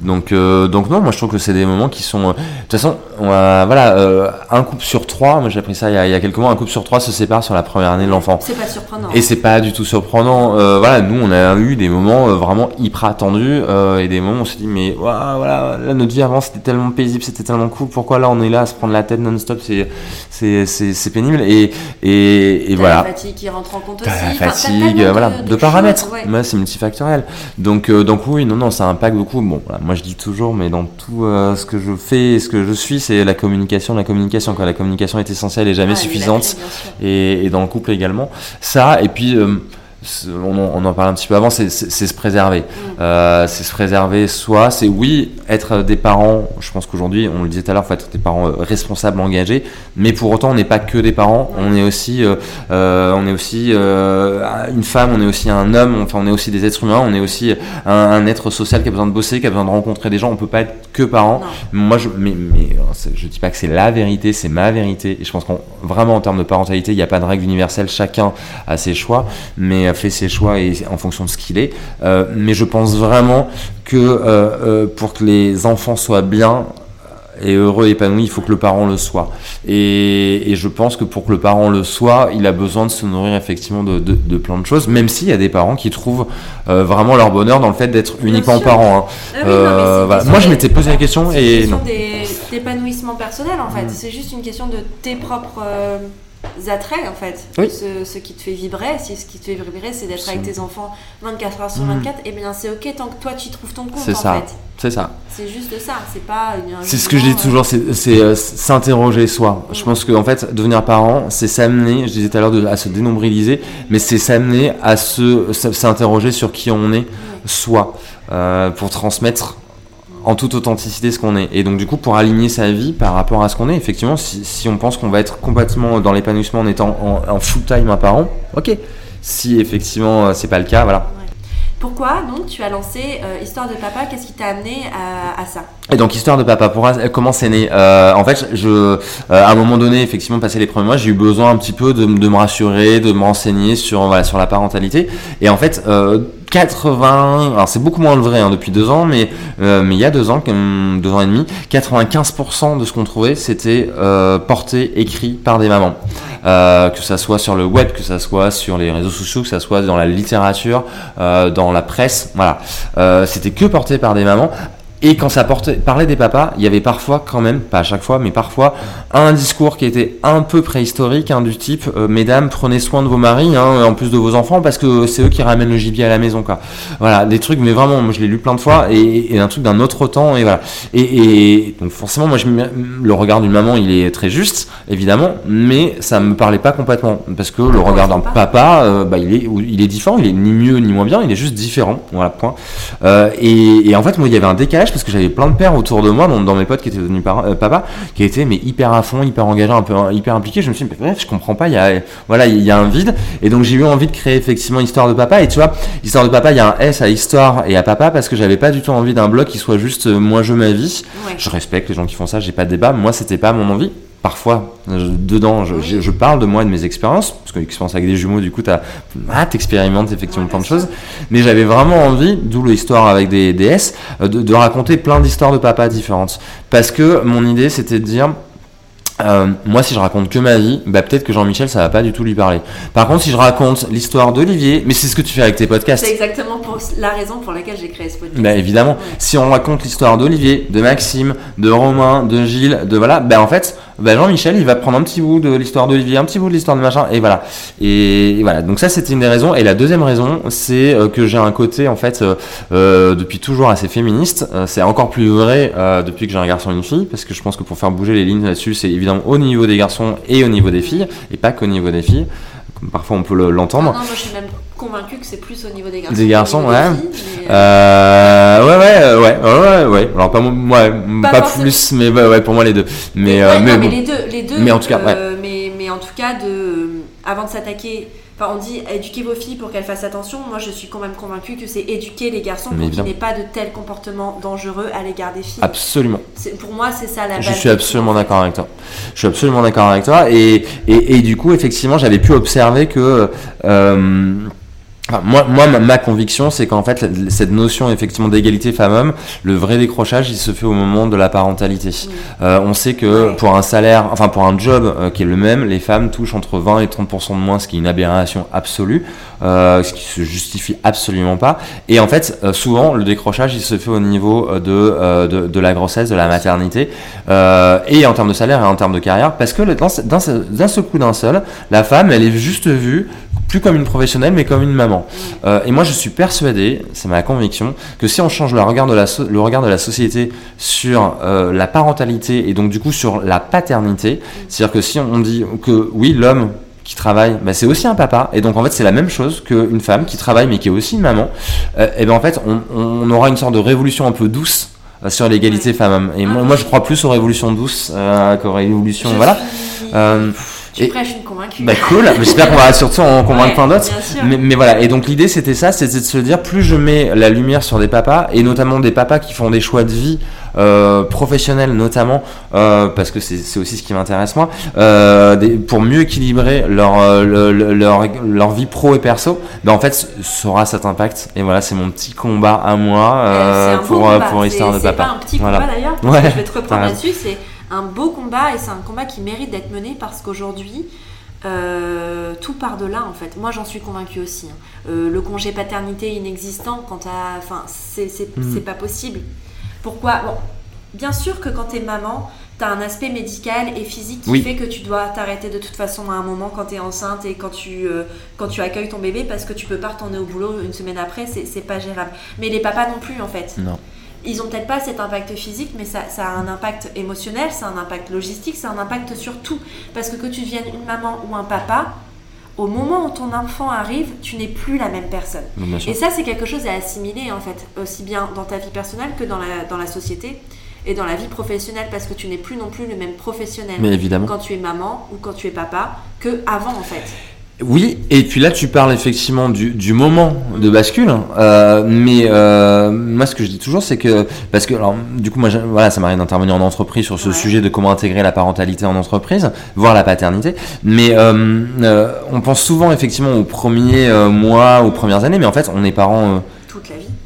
Donc, euh, donc non, moi je trouve que c'est des moments qui sont. de toute façon, voilà, un couple sur trois. Moi j'ai appris ça il y, a, il y a quelques mois. Un couple sur trois se sépare sur la première année l'enfant. C'est pas surprenant. Et c'est pas du tout surprenant. Euh, voilà, nous on a eu des moments euh, vraiment hyper attendus euh, et des moments où on s'est dit mais voilà, là, notre vie avant c'était tellement paisible, c'était tellement cool. Pourquoi là on est là à se prendre la tête non-stop, c'est pénible et et, et voilà. La fatigue qui rentre en compte aussi. La fatigue, voilà, de, paramètres. Ouais. c'est multifactoriel. Donc donc oui, non non, ça impacte beaucoup. Bon, moi je dis toujours, mais dans tout ce que je fais, ce que je suis, c'est la communication, la communication. Quand la communication est essentielle et jamais suffisante. et, et dans le couple également. Ça, et puis euh, on, en parle un petit peu avant, c'est se préserver. Mm. Euh, c'est se préserver soi, c'est oui, être des parents, je pense qu'aujourd'hui, on le disait tout à l'heure, il faut être des parents euh, responsables, engagés, mais pour autant, on n'est pas que des parents, on est aussi, euh, on est aussi une femme, on est aussi un homme, enfin, on est aussi des êtres humains, on est aussi un, être social qui a besoin de bosser, qui a besoin de rencontrer des gens, on peut pas être que parents. Moi, je, mais, mais je dis pas que c'est la vérité, c'est ma vérité, et je pense qu'en vraiment en termes de parentalité, il n'y a pas de règle universelle, chacun a ses choix, mais fait ses choix et en fonction de ce qu'il est. Euh, mais je pense vraiment que euh, euh, pour que les enfants soient bien et heureux, épanouis, il faut que le parent le soit. Et, je pense que pour que le parent le soit, il a besoin de se nourrir effectivement de, de, plein de choses, même s'il y a des parents qui trouvent vraiment leur bonheur dans le fait d'être uniquement parent. Hein. Ah Moi, je m'étais posé la question et non. d'épanouissement personnel en fait. Mm. C'est juste une question de tes propres attraits en fait. Ce, qui te fait vibrer, si ce qui te fait vibrer c'est d'être avec tes enfants 24 heures sur 24, et eh bien c'est ok tant que toi tu trouves ton compte C'est ça. C'est ça. C'est juste ça, c'est pas C'est ce que je dis toujours, c'est euh, s'interroger soi. Je pense que en fait, devenir parent, c'est s'amener, je disais tout à l'heure, à se dénombriliser, mais c'est s'amener à se s'interroger sur qui on est, soi, euh, pour transmettre en toute authenticité ce qu'on est. Et donc du coup, pour aligner sa vie par rapport à ce qu'on est, effectivement, si, on pense qu'on va être complètement dans l'épanouissement en étant en, full time un parent, ok. Si effectivement euh, c'est pas le cas, voilà. Pourquoi donc tu as lancé euh, Histoire de Papa? Qu'est-ce qui t'a amené à, ça? Et donc Histoire de Papa, pour, comment c'est né? Euh, En fait, je, à un moment donné, effectivement, passé les premiers mois, j'ai eu besoin un petit peu de, me rassurer, de me renseigner sur, voilà, sur la parentalité. Et en fait, 80, alors c'est beaucoup moins le vrai hein, depuis deux ans, mais, euh, mais il y a deux ans, deux ans et demi, 95% de ce qu'on trouvait, c'était euh, porté, écrit par des mamans. Euh, que ça soit sur le web, que ça soit sur les réseaux sociaux, que ça soit dans la littérature, dans la presse, voilà. C'était que porté par des mamans et quand ça portait, parlait des papas, il y avait parfois quand même, pas à chaque fois, mais parfois un discours qui était un peu préhistorique, hein, du type euh, Mesdames, prenez soin de vos maris, hein, en plus de vos enfants, parce que c'est eux qui ramènent le gibier à la maison, quoi. Voilà, des trucs, mais vraiment, moi je l'ai lu plein de fois, et, un truc d'un autre temps, et voilà. Et, donc forcément, moi je, le regard d'une maman, il est très juste, évidemment, mais ça me parlait pas complètement, parce que le regard d'un papa, euh, bah, il, est, il est différent, il est ni mieux ni moins bien, il est juste différent, voilà, point. Euh, et, et en fait, moi il y avait un décalage parce que j'avais plein de pères autour de moi, dans, mes potes qui étaient devenus euh, papa, qui étaient mais hyper à fond, hyper engagés, un peu hyper impliqués. Je me suis dit, bref, je comprends pas, il y a, voilà, il y a un vide. Et donc j'ai eu envie de créer effectivement Histoire de Papa. Et tu vois, Histoire de Papa, il y a un S à Histoire et à Papa parce que j'avais pas du tout envie d'un blog qui soit juste euh, moi je ma vie. Je respecte les gens qui font ça, j'ai pas de débat. Moi, c'était pas mon envie parfois dedans je, parle de moi et de mes expériences parce que l'expérience avec des jumeaux du coup tu ah, expérimentes effectivement plein de choses mais j'avais vraiment envie d'où l'histoire avec des DS euh, de, de raconter plein d'histoires de papa différentes parce que mon idée c'était de dire euh, moi, si je raconte que ma vie, bah, peut-être que Jean-Michel, ça va pas du tout lui parler. Par contre, si je raconte l'histoire d'Olivier, mais c'est ce que tu fais avec tes podcasts. C'est exactement pour la raison pour laquelle j'ai créé ce podcast. Bah, évidemment. Si on raconte l'histoire d'Olivier, de Maxime, de Romain, de Gilles, de voilà, ben en fait, bah, Jean-Michel, il va prendre un petit bout de l'histoire d'Olivier, un petit bout de l'histoire de machin, et voilà. Et, voilà. Donc ça, c'était une des raisons. Et la deuxième raison, c'est euh, que j'ai un côté, en fait, euh, depuis toujours assez féministe. c'est encore plus vrai depuis que j'ai un garçon et une fille, parce que je pense que pour faire bouger les lignes là-dessus, c'est évidemment au niveau des garçons et au niveau des filles, et pas qu'au niveau des filles parfois on peut l'entendre. non, moi je suis même convaincu que c'est plus au niveau des garçons. Des garçons, ouais. euh... ouais, ouais, ouais, ouais, ouais, Alors pas moi, pas, plus, mais ouais, pour moi les deux. Mais, mais, mais, les deux, les deux. Mais en tout cas, mais, mais en tout cas, de, avant de s'attaquer on dit éduquer vos filles pour qu'elles fassent attention. Moi, je suis quand même convaincue que c'est éduquer les garçons pour qu'ils n'aient pas de tels comportements dangereux à l'égard des filles. Absolument. Pour moi, c'est ça la base. Je suis absolument d'accord avec toi. Je suis absolument d'accord avec toi. Et, et, du coup, effectivement, j'avais pu observer que. Euh, moi, moi, ma, conviction, c'est qu'en fait, cette notion effectivement d'égalité femmes-hommes, le vrai décrochage, il se fait au moment de la parentalité. Euh, on sait que pour un salaire, enfin pour un job euh, qui est le même, les femmes touchent entre 20 et 30% de moins, ce qui est une aberration absolue, euh, ce qui se justifie absolument pas. Et en fait, souvent, le décrochage, il se fait au niveau de, de, de, la grossesse, de la maternité, et en termes de salaire et en termes de carrière, parce que d'un seul coup d'un seul, la femme, elle est juste vue plus comme une professionnelle, mais comme une maman. Euh, et moi, je suis persuadé, c'est ma conviction, que si on change le regard de la, le regard de la société sur euh, la parentalité et donc du coup sur la paternité, c'est-à-dire que si on dit que oui, l'homme qui travaille, bah, c'est aussi un papa, et donc en fait c'est la même chose qu'une femme qui travaille mais qui est aussi une maman, euh, et bien en fait on, on, aura une sorte de révolution un peu douce sur l'égalité femmes-hommes. Et moi, moi, je crois plus aux révolutions douces qu'aux révolutions, voilà. Tu prêches une convaincue. Bah cool, j'espère qu'on va surtout en convaincre plein d'autres. Mais, mais, voilà, et donc l'idée c'était ça, c'était de se dire plus je mets la lumière sur des papas, et notamment des papas qui font des choix de vie euh, professionnels notamment, euh, parce que c'est aussi ce qui m'intéresse moi, euh, des, pour mieux équilibrer leur, leur, leur, vie pro et perso, ben en fait ça aura cet impact. Et voilà, c'est mon petit combat à moi pour, pour l'histoire de papa. C'est pas un petit combat d'ailleurs, ouais, je vais te reprendre là-dessus, c'est un beau combat et c'est un combat qui mérite d'être mené parce qu'aujourd'hui, euh, tout part de là en fait. Moi j'en suis convaincue aussi. Hein. Euh, le congé paternité inexistant, quand enfin, c'est mm. pas possible. Pourquoi? Bon, Bien sûr que quand tu es maman, tu as un aspect médical et physique qui fait que tu dois t'arrêter de toute façon à un moment quand tu es enceinte et quand tu, euh, quand tu accueilles ton bébé parce que tu peux pas retourner au boulot une semaine après, c'est pas gérable. Mais les papas non plus en fait. Non ils ont peut-être pas cet impact physique, mais ça, a un impact émotionnel, ça a un impact logistique, ça a un impact sur tout. Parce que que tu deviennes une maman ou un papa, au moment où ton enfant arrive, tu n'es plus la même personne. Et ça, c'est quelque chose à assimiler, en fait, aussi bien dans ta vie personnelle que dans la, dans la société et dans la vie professionnelle, parce que tu n'es plus non plus le même professionnel mais évidemment. quand tu es maman ou quand tu es papa que avant, en fait. Oui, et puis là tu parles effectivement du, du moment de bascule, euh, mais euh, moi ce que je dis toujours c'est que parce que alors du coup moi voilà ça m'arrive d'intervenir en entreprise sur ce sujet de comment intégrer la parentalité en entreprise, voire la paternité, mais euh, euh on pense souvent effectivement aux premiers euh, mois, aux premières années, mais en fait on est parents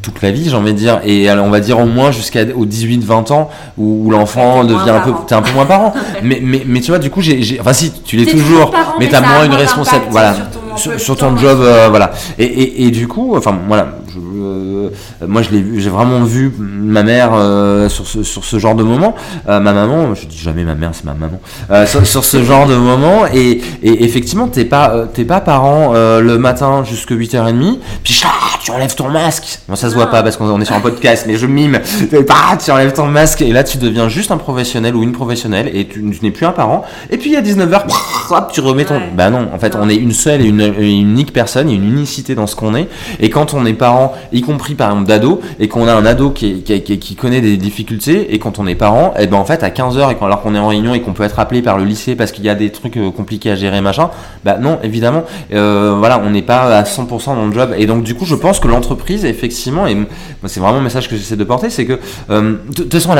toute la vie j'ai envie de dire, et on va dire au moins jusqu'à 18-20 ans où, l'enfant devient un peu, t'es un peu moins parent. *laughs* mais, mais, mais tu vois, du coup, j'ai, enfin si, tu l'es toujours, mais t'as moins une responsabilité, voilà, sur ton, job, euh, voilà. Et, et, et, du coup, enfin voilà, euh, moi, je l'ai j'ai vraiment vu ma mère euh, sur, ce, sur ce genre de moment. Euh, ma maman, je dis jamais ma mère, c'est ma maman. Sur, ce genre de moment, et, et effectivement, t'es pas, t'es pas parent le matin jusqu'à 8h30, puis tu enlèves ton masque. Bon, ça se voit pas parce qu'on est sur un podcast, mais je mime. Bah, tu enlèves ton masque, et là, tu deviens juste un professionnel ou une professionnelle, et tu, n'es plus un parent. Et puis, à 19h, tu remets ton. Bah non, en fait, on est une seule et une, une unique personne, il y a une unicité dans ce qu'on est. Et quand on est parent, y compris par exemple d'ado, et qu'on a un ado qui, qui, connaît des difficultés, et quand on est parent, et eh ben en fait à 15h, et alors qu'on est en réunion et qu'on peut être appelé par le lycée parce qu'il y a des trucs euh, compliqués à gérer, machin, bah non, évidemment, euh, voilà, on n'est pas à 100% dans le job. Et donc du coup, je pense que l'entreprise, effectivement, et c'est vraiment le message que j'essaie de porter, c'est que, euh, de toute façon,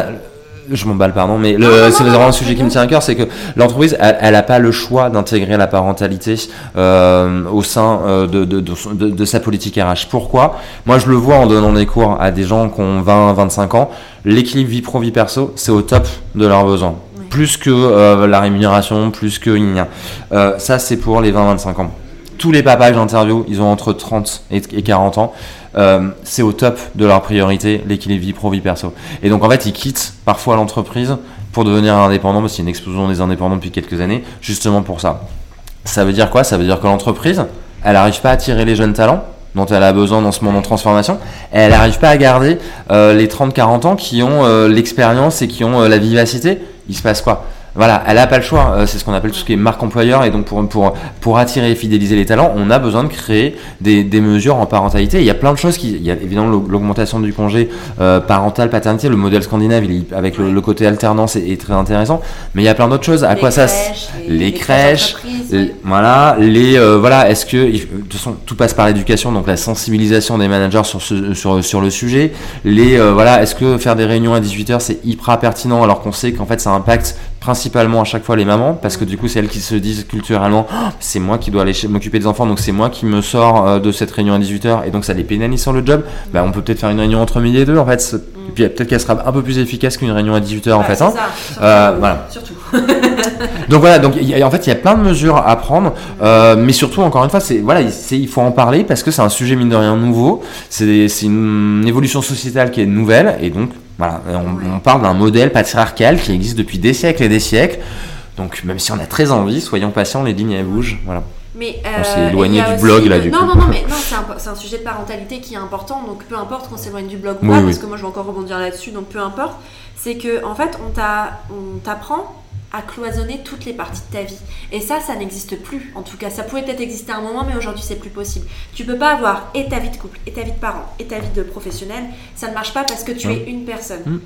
je m'emballe, pardon, mais c'est vraiment un sujet qui me tient à cœur, c'est que l'entreprise, elle n'a pas le choix d'intégrer la parentalité euh, au sein euh, de, de, de, de, sa politique RH. Pourquoi? Moi, je le vois en donnant des cours à des gens qui ont 20, 25 ans, l'équilibre vie pro, vie perso, c'est au top de leurs besoins. Plus que euh, la rémunération, plus que... Ça, c'est pour les 20-25 ans. Tous les papas que j'interview, ils ont entre 30 et 40 ans. Euh, c'est au top de leur priorité, l'équilibre vie pro, vie perso. Et donc en fait, ils quittent parfois l'entreprise pour devenir indépendant, parce qu'il y a une explosion des indépendants depuis quelques années, justement pour ça. Ça veut dire quoi? Ça veut dire que l'entreprise, elle n'arrive pas à attirer les jeunes talents dont elle a besoin dans ce moment de transformation, elle n'arrive pas à garder euh, les 30-40 ans qui ont euh, l'expérience et qui ont la vivacité. Il se passe quoi? Voilà, elle a pas le choix. Euh, c'est ce qu'on appelle tout ce qui est marque employeur. Et donc, pour, pour, pour attirer et fidéliser les talents, on a besoin de créer des, des mesures en parentalité. Il y a plein de choses qui. Il y a évidemment l'augmentation du congé euh, parental, paternité. Le modèle scandinave, il, avec le, côté alternance, est, très intéressant. Mais il y a plein d'autres choses. À quoi ça. Les, crèches. voilà. Les, euh, voilà. Est-ce que. De toute façon, tout passe par l'éducation. Donc, la sensibilisation des managers sur, ce, sur, sur le sujet. Les, voilà. Est-ce que faire des réunions à 18h, c'est hyper pertinent alors qu'on sait qu'en fait, ça impacte principalement à chaque fois les mamans, parce que du coup, c'est elles qui se disent culturellement, oh, c'est moi qui dois aller m'occuper des enfants, donc c'est moi qui me sors euh, de cette réunion à 18h, et donc ça les pénalise sur le job. Bah, on peut peut-être faire une réunion entre midi et deux, en fait. Et puis peut-être qu'elle sera un peu plus efficace qu'une réunion à 18h, en fait. Hein. Euh, voilà. Surtout. *laughs* donc voilà, donc en fait, il y a plein de mesures à prendre, euh, mais surtout, encore une fois, c'est voilà, il faut en parler parce que c'est un sujet mine de rien nouveau, c'est une évolution sociétale qui est nouvelle, et donc voilà, on, parle d'un modèle patriarcal qui existe depuis des siècles et des siècles. Donc même si on a très envie, soyons patients, les lignes elles bougent. Voilà. Mais on s'est euh, éloigné du blog là du non, Non, non, mais *laughs* non, c'est un, sujet de parentalité qui est important, donc peu importe qu'on s'éloigne du blog ou pas, parce que moi je vais encore rebondir là-dessus, donc peu importe. C'est que en fait, on t'apprend à cloisonner toutes les parties de ta vie. Et ça, ça n'existe plus. En tout cas, ça pouvait peut-être exister à un moment, mais aujourd'hui, c'est plus possible. Tu peux pas avoir et ta vie de couple, et ta vie de parent, et ta vie de professionnel. Ça ne marche pas parce que tu es une personne. Mm.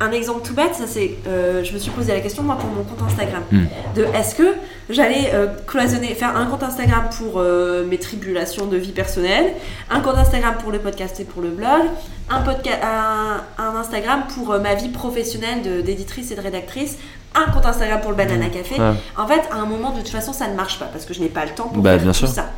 un exemple tout bête, ça c'est, euh, je me suis posé la question moi pour mon compte Instagram, mm. de est-ce que j'allais euh, cloisonner, faire un compte Instagram pour euh, mes tribulations de vie personnelle, un compte Instagram pour le podcast et pour le blog, un, podcast, un, Instagram pour ma vie professionnelle d'éditrice et de rédactrice, un compte Instagram pour le Banana Café. En fait, à un moment, de toute façon, ça ne marche pas parce que je n'ai pas le temps pour bah, faire tout ça.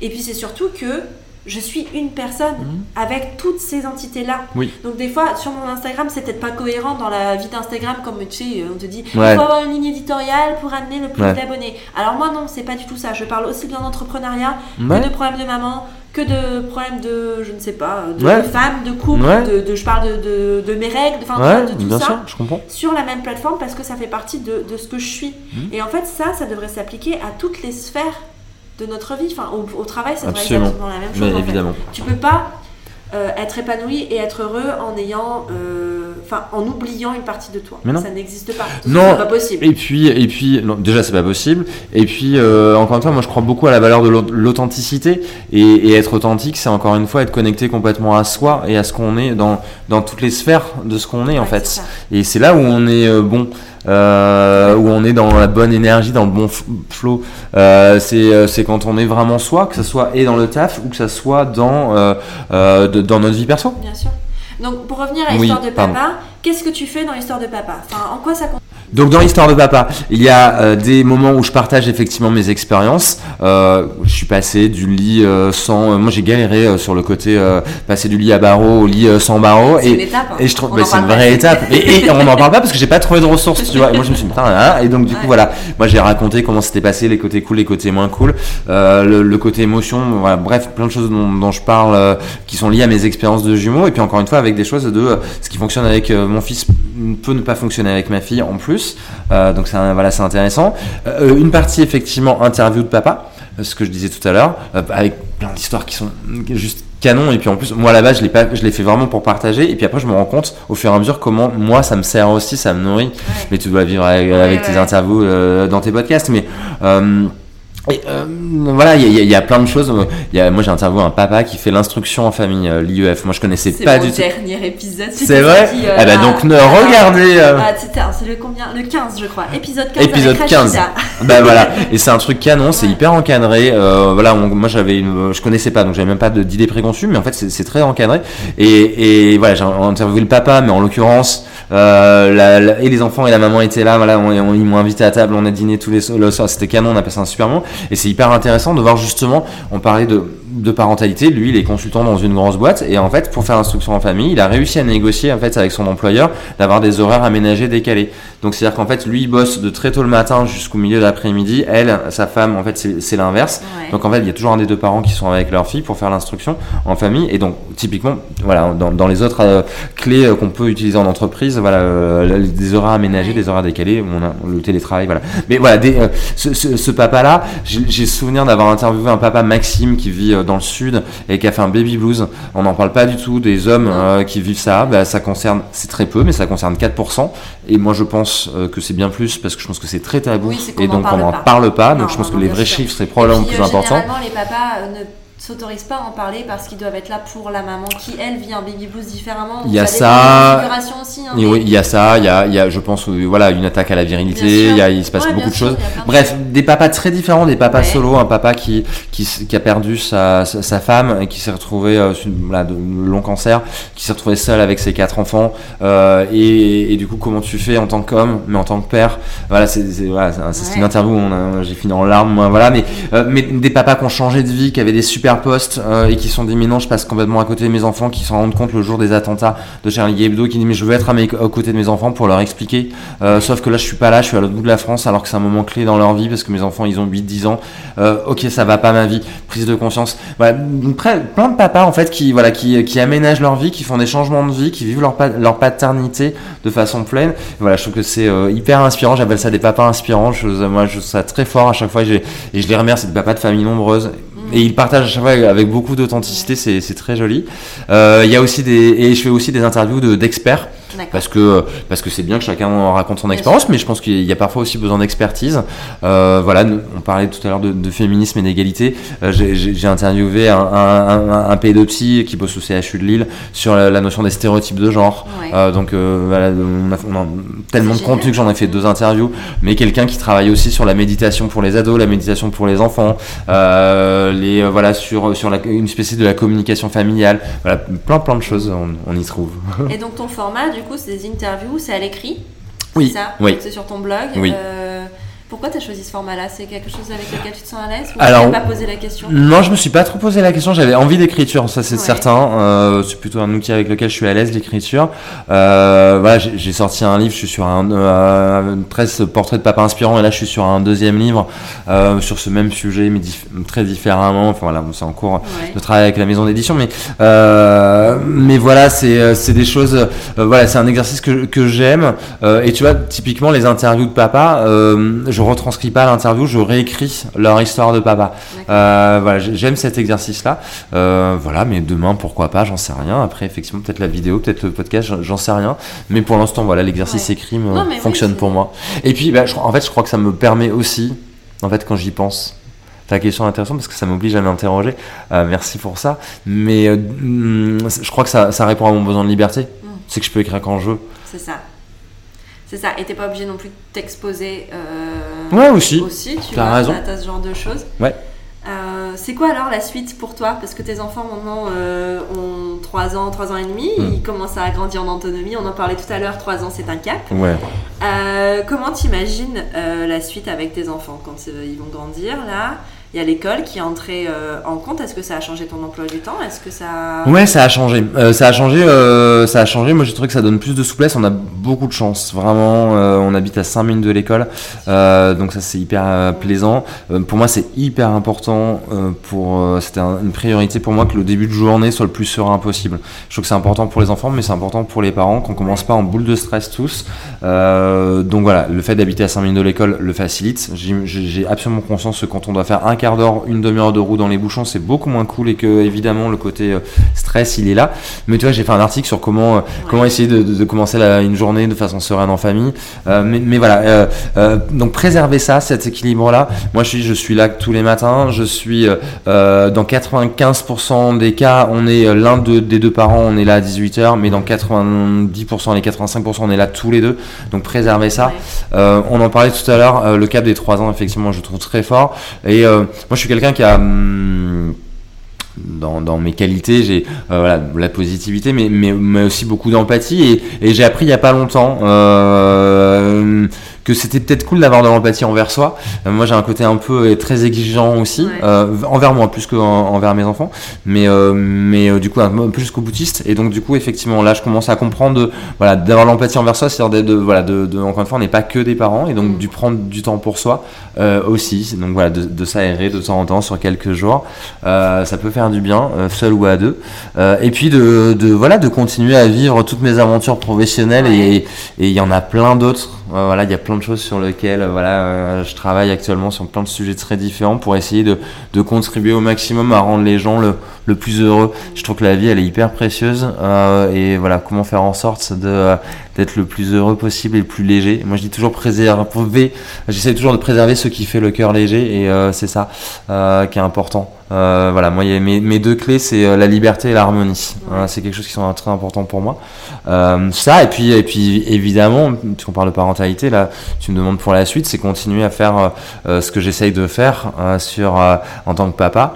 Et puis, c'est surtout que je suis une personne mhm. avec toutes ces entités-là. Donc des fois, sur mon Instagram, c'est peut-être pas cohérent dans la vie d'Instagram, comme tu sais, on te dit, il faut avoir une ligne éditoriale pour amener le plus d'abonnés. Alors moi, non, c'est pas du tout ça. Je parle aussi bien d'entrepreneuriat que de problèmes de maman, que de problèmes de, je ne sais pas, de, femmes, de couple, de, je parle de, de, mes règles, enfin de tout ça, je comprends. sur la même plateforme parce que ça fait partie de, ce que je suis. Mhm. Et en fait, ça, ça devrait s'appliquer à toutes les sphères de notre vie. Enfin, au, travail, ça devrait être exactement la même chose. Mais évidemment. Tu peux pas euh, être épanoui et être heureux en ayant, euh, enfin, en oubliant une partie de toi. Ça n'existe pas. Non. C'est pas possible. Et puis, et puis, non, déjà, c'est pas possible. Et puis, euh, encore une fois, moi, je crois beaucoup à la valeur de l'authenticité et, être authentique, c'est encore une fois être connecté complètement à soi et à ce qu'on est dans dans toutes les sphères de ce qu'on est en fait. Et c'est là où on est bon. Euh, où on est dans la bonne énergie, dans le bon flow. Euh, euh, c'est quand on est vraiment soi, que ce soit et dans le taf ou que ce soit dans, dans notre vie perso. Bien sûr. Donc pour revenir à l'histoire de papa, qu'est-ce que tu fais dans l'histoire de papa? Enfin, en quoi ça donc dans l'histoire de papa, il y a euh, des moments où je partage effectivement mes expériences. Euh, je suis passé du lit euh, sans, moi j'ai galéré sur le côté passer du lit à barreaux au lit sans barreaux. C'est une étape. Hein. Et je trouve, bah, c'est une vraie étape. Et, on n'en parle pas parce que j'ai pas trouvé de ressources, tu vois. Et moi je me suis dit putain, hein. et donc du coup voilà, moi j'ai raconté comment c'était passé, les côtés cool, les côtés moins cool, le, côté émotion, voilà, bref, plein de choses dont, dont je parle qui sont liées à mes expériences de jumeaux. Et puis encore une fois avec des choses de ce qui fonctionne avec mon fils peut ne pas fonctionner avec ma fille en plus. Euh, donc c'est voilà, c'est intéressant. Euh, une partie effectivement interview de papa, ce que je disais tout à l'heure, euh, avec plein d'histoires qui sont juste canon. Et puis en plus moi là-bas je l'ai pas je l'ai fait vraiment pour partager. Et puis après je me rends compte au fur et à mesure comment moi ça me sert aussi ça me nourrit. Mais tu dois vivre avec, tes interviews dans tes podcasts. Mais et euh, voilà, il y, a plein de choses. Y a, moi, j'ai interviewé un papa qui fait l'instruction en famille, euh, l'IEF. Moi, je connaissais pas du tout. C'est mon dernier épisode. C'est vrai euh, eh ben, donc, ne, regardez. Ah, c'est le combien? Le 15, je crois. Épisode 15. Épisode 15. *laughs* bah voilà. Et c'est un truc canon, c'est hyper encadré. voilà, moi, j'avais une, je connaissais pas, donc j'avais même pas d'idée préconçue, mais en fait, c'est très encadré. Et, et voilà, j'ai interviewé le papa, mais en l'occurrence, euh, et les enfants et la maman étaient là, voilà, on, ils m'ont invité à table, on a dîné tous les soirs, c'était canon, on a passé un super moment. Et c'est hyper intéressant de voir justement, on parlait de, de parentalité, lui il est consultant dans une grosse boîte et en fait pour faire l'instruction en famille, il a réussi à négocier en fait avec son employeur d'avoir des horaires aménagés décalés. Donc c'est-à-dire qu'en fait lui il bosse de très tôt le matin jusqu'au milieu de l'après-midi, elle, sa femme en fait c'est l'inverse. Donc en fait il y a toujours un des deux parents qui sont avec leur fille pour faire l'instruction en famille et donc typiquement voilà dans, dans les autres euh, clés euh, qu'on peut utiliser en entreprise, voilà euh, des horaires aménagés, des horaires décalés, on a le télétravail voilà. Mais voilà ce, ce, ce, papa là, j'ai souvenir d'avoir interviewé un papa Maxime qui vit dans le sud et qui a fait un baby blues. On n'en parle pas du tout des hommes qui vivent ça. Bah, ça concerne, c'est très peu, mais ça concerne 4%. Et moi, je pense que c'est bien plus parce que je pense que c'est très tabou et donc on n'en parle pas. Donc je pense que les vrais chiffres seraient probablement plus les papas ne s'autorisent pas à en parler parce qu'ils doivent être là pour la maman qui elle vit un baby blues différemment. Il y a ça. Aussi, hein, oui, il y a ça. Il y a, il y a je pense, voilà, une attaque à la virilité. Il, y a, il se passe beaucoup de choses. Bref, des papas très différents, des papas solo, un papa qui, qui, qui a perdu sa, sa, femme et qui s'est retrouvé euh, voilà, de long cancer, qui s'est retrouvé seul avec ses quatre enfants. Euh, et, et, du coup, comment tu fais en tant qu'homme, mais en tant que père? Voilà, c'est voilà, une interview j'ai fini en larmes. Voilà, mais, euh, mais des papas qui ont changé de vie, qui avaient des super poste euh, et qui sont non je passe complètement à côté de mes enfants qui s'en rendent compte le jour des attentats de Charlie Hebdo qui dit mais je veux être à, mes, côté de mes enfants pour leur expliquer. Euh, sauf que là je suis pas là je suis à l'autre bout de la France alors que c'est un moment clé dans leur vie parce que mes enfants ils ont 8-10 ans. Euh, ok ça va pas ma vie. Prise de conscience. Voilà plein de papas en fait qui voilà qui, qui aménagent leur vie qui font des changements de vie qui vivent leur, leur paternité de façon pleine. Voilà je trouve que c'est hyper inspirant. J'appelle ça des papas inspirants. Je, moi je trouve ça très fort à chaque fois. Et, et je les remercie des papas de famille nombreuses et il partage à chaque fois avec beaucoup d'authenticité, c'est très joli. Euh, il y a aussi des et je fais aussi des interviews d'experts parce que parce que c'est bien que chacun raconte son expérience, mais je pense qu'il y a parfois aussi besoin d'expertise. Euh, voilà, on parlait tout à l'heure de, féminisme et d'égalité. Euh, j'ai interviewé un, un, un, pédopsie qui bosse au CHU de Lille sur la, notion des stéréotypes de genre. Euh, donc voilà, on a, tellement de contenu que j'en ai fait deux interviews, mais quelqu'un qui travaille aussi sur la méditation pour les ados, la méditation pour les enfants, les voilà sur sur la, une spécialité de la communication familiale. Voilà, plein plein de choses, on, on y trouve. Et donc ton format du coup, c'est des interviews, c'est à l'écrit. Oui. Ça oui. C'est sur ton blog. Oui. Euh, pourquoi tu as choisi ce format-là? C'est quelque chose avec lequel tu te sens à l'aise? Ou Alors, pas posé la question? Non, je me suis pas trop posé la question. J'avais envie d'écriture, ça c'est certain. Euh, c'est plutôt un outil avec lequel je suis à l'aise, l'écriture. Euh, voilà, j'ai sorti un livre, je suis sur un euh, 13 portraits de papa inspirant et là je suis sur un deuxième livre euh, sur ce même sujet, mais très différemment. Enfin voilà, c'est en cours de travail avec la maison d'édition, mais mais voilà, c'est des choses. voilà, c'est un exercice que, que j'aime. et tu vois, typiquement les interviews de papa je retranscris pas l'interview, je réécris leur histoire de papa. Euh, voilà, j'aime cet exercice-là. Euh, voilà, mais demain, pourquoi pas, j'en sais rien. Après, effectivement, peut-être la vidéo, peut-être le podcast, j'en sais rien. Mais pour l'instant, voilà, l'exercice écrit fonctionne pour moi. Et puis, bah, en fait, je crois que ça me permet aussi, en fait, quand j'y pense, ta question est intéressante parce que ça m'oblige à m'interroger. Euh, merci pour ça. Mais mm, je crois que ça, ça, répond à mon besoin de liberté. Mm. C'est que je peux écrire quand je veux. C'est ça. C'est ça, et t'es pas obligé non plus de t'exposer. Euh, ouais, aussi. Aussi, tu as raison. T'as ce genre de choses. Ouais. Euh, c'est quoi alors la suite pour toi? Parce que tes enfants maintenant euh, ont 3 ans, 3 ans et demi, hmm. ils commencent à grandir en autonomie, on en parlait tout à l'heure, 3 ans c'est un cap. Ouais. comment t'imagines la suite avec tes enfants quand ils vont grandir là? Il y a l'école qui est entrée euh, en compte. Est-ce que ça a changé ton emploi du temps? Est-ce que ça Ouais, ça a changé. Euh, ça a changé. Euh, ça a changé. Moi, j'ai trouvé que ça donne plus de souplesse. On a beaucoup de chance. Vraiment, on habite à 5 minutes de l'école, donc ça c'est hyper plaisant. pour moi, c'est hyper important. pour c'était une priorité pour moi que le début de journée soit le plus serein possible. Je trouve que c'est important pour les enfants, mais c'est important pour les parents qu'on commence pas en boule de stress tous. donc voilà, le fait d'habiter à 5 minutes de l'école le facilite. J'ai absolument conscience que quand on doit faire un quart d'heure, une demi-heure de roue dans les bouchons, c'est beaucoup moins cool et que évidemment le côté euh, stress il est là. Mais tu vois, j'ai fait un article sur comment euh, comment essayer de, commencer une journée de façon sereine en famille. Euh, mais, voilà, donc préserver ça, cet équilibre là. Moi, je suis je suis là tous les matins. Je suis dans 95% des cas, on est l'un des deux parents, on est là à 18h, mais dans 90%, les 85%, on est là tous les deux. Donc préserver ça. on en parlait tout à l'heure, le cap des 3 ans, effectivement, je trouve très fort. Et moi, je suis quelqu'un qui a. Dans, dans, mes qualités, j'ai euh, voilà, la positivité, mais, mais, mais aussi beaucoup d'empathie. Et, et j'ai appris il n'y a pas longtemps euh, que c'était peut-être cool d'avoir de l'empathie envers soi. Euh, moi, j'ai un côté un peu très exigeant aussi, envers moi plus qu'envers mes enfants, mais, mais du coup, plus qu'au boutiste. Et donc, du coup, effectivement, là, je commence à comprendre de, voilà, d'avoir l'empathie envers soi, c'est-à-dire de, voilà, de, de, encore une fois, on n'est pas que des parents, et donc, mm. du prendre du temps pour soi aussi. Donc, voilà, de, de s'aérer de temps en temps sur quelques jours. ça peut faire du bien, seul ou à deux. et puis, de, de, voilà, de continuer à vivre toutes mes aventures professionnelles, et il y en a plein d'autres voilà, il y a plein de choses sur lesquelles voilà, je travaille actuellement sur plein de sujets très différents pour essayer de, de contribuer au maximum à rendre les gens le, le, plus heureux. Je trouve que la vie, elle est hyper précieuse et voilà, comment faire en sorte de d'être le plus heureux possible et le plus léger. Moi, je dis toujours préserver. J'essaie toujours de préserver ce qui fait le cœur léger et euh, c'est ça euh, qui est important. Euh, voilà, moi, mes, mes, deux clés, c'est la liberté et l'harmonie. c'est quelque chose qui sont très important pour moi. ça et puis et puis évidemment, puisqu'on parle de parentalité, là, tu me demandes pour la suite, c'est continuer à faire ce que j'essaye de faire sur en tant que papa.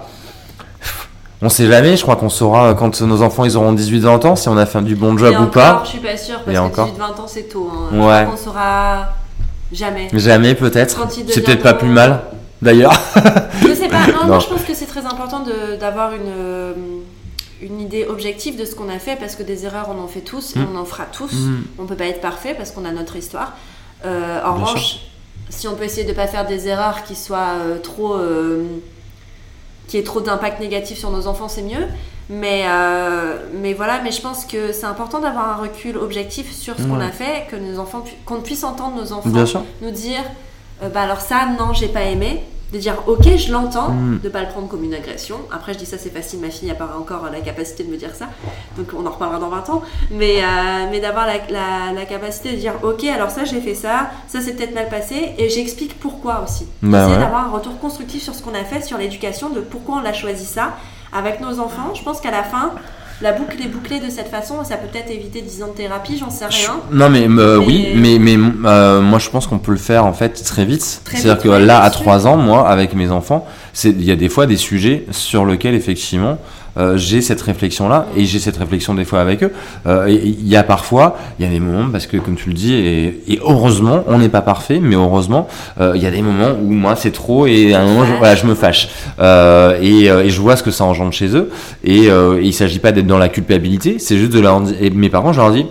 On sait jamais, je crois qu'on saura euh, quand nos enfants ils auront 18-20 ans si on a fait du bon job ou pas. Je suis pas sûre parce que 18-20 ans c'est tôt. Hein. Ouais. On saura jamais. Jamais peut-être. C'est peut-être pas plus mal d'ailleurs. je sais pas, non, *laughs* je pense que c'est très important d'avoir une, euh, une idée objective de ce qu'on a fait parce que des erreurs on en fait tous et mm. on en fera tous. Mm. On peut pas être parfait parce qu'on a notre histoire. Euh, en revanche, si on peut essayer de pas faire des erreurs qui soient trop qui ait trop d'impact négatif sur nos enfants, c'est mieux. Mais, euh, mais voilà, mais je pense que c'est important d'avoir un recul objectif sur ce qu'on a fait, que nos enfants, qu'on puisse entendre nos enfants nous dire, euh, bah alors ça, non, j'ai pas aimé de dire ok je l'entends, mm. de pas le prendre comme une agression. Après je dis ça c'est facile, ma fille n'a pas encore la capacité de me dire ça, donc on en reparlera dans 20 ans, mais, euh, mais d'avoir la, la, capacité de dire ok alors ça j'ai fait ça, ça c'est peut-être mal passé et j'explique pourquoi aussi. Bah d'avoir un retour constructif sur ce qu'on a fait, sur l'éducation, de pourquoi on l'a choisi ça avec nos enfants. Je pense qu'à la fin la boucle est bouclée de cette façon, ça peut peut-être éviter 10 ans de thérapie, j'en sais rien. Non, mais, euh, oui, mais, mais euh, moi je pense qu'on peut le faire en fait très vite. C'est-à-dire que là, à 3 ans, moi, avec mes enfants, il y a des fois des sujets sur lesquels effectivement euh, j'ai cette réflexion là et j'ai cette réflexion des fois avec eux. Euh, il y a parfois, il y a des moments parce que comme tu le dis et, heureusement on n'est pas parfait, mais heureusement euh, il y a des moments où moi c'est trop et à un moment je, voilà, je me fâche et, et, je vois ce que ça engendre chez eux et, et il s'agit pas d'être dans la culpabilité, c'est juste de leur et mes parents je leur dis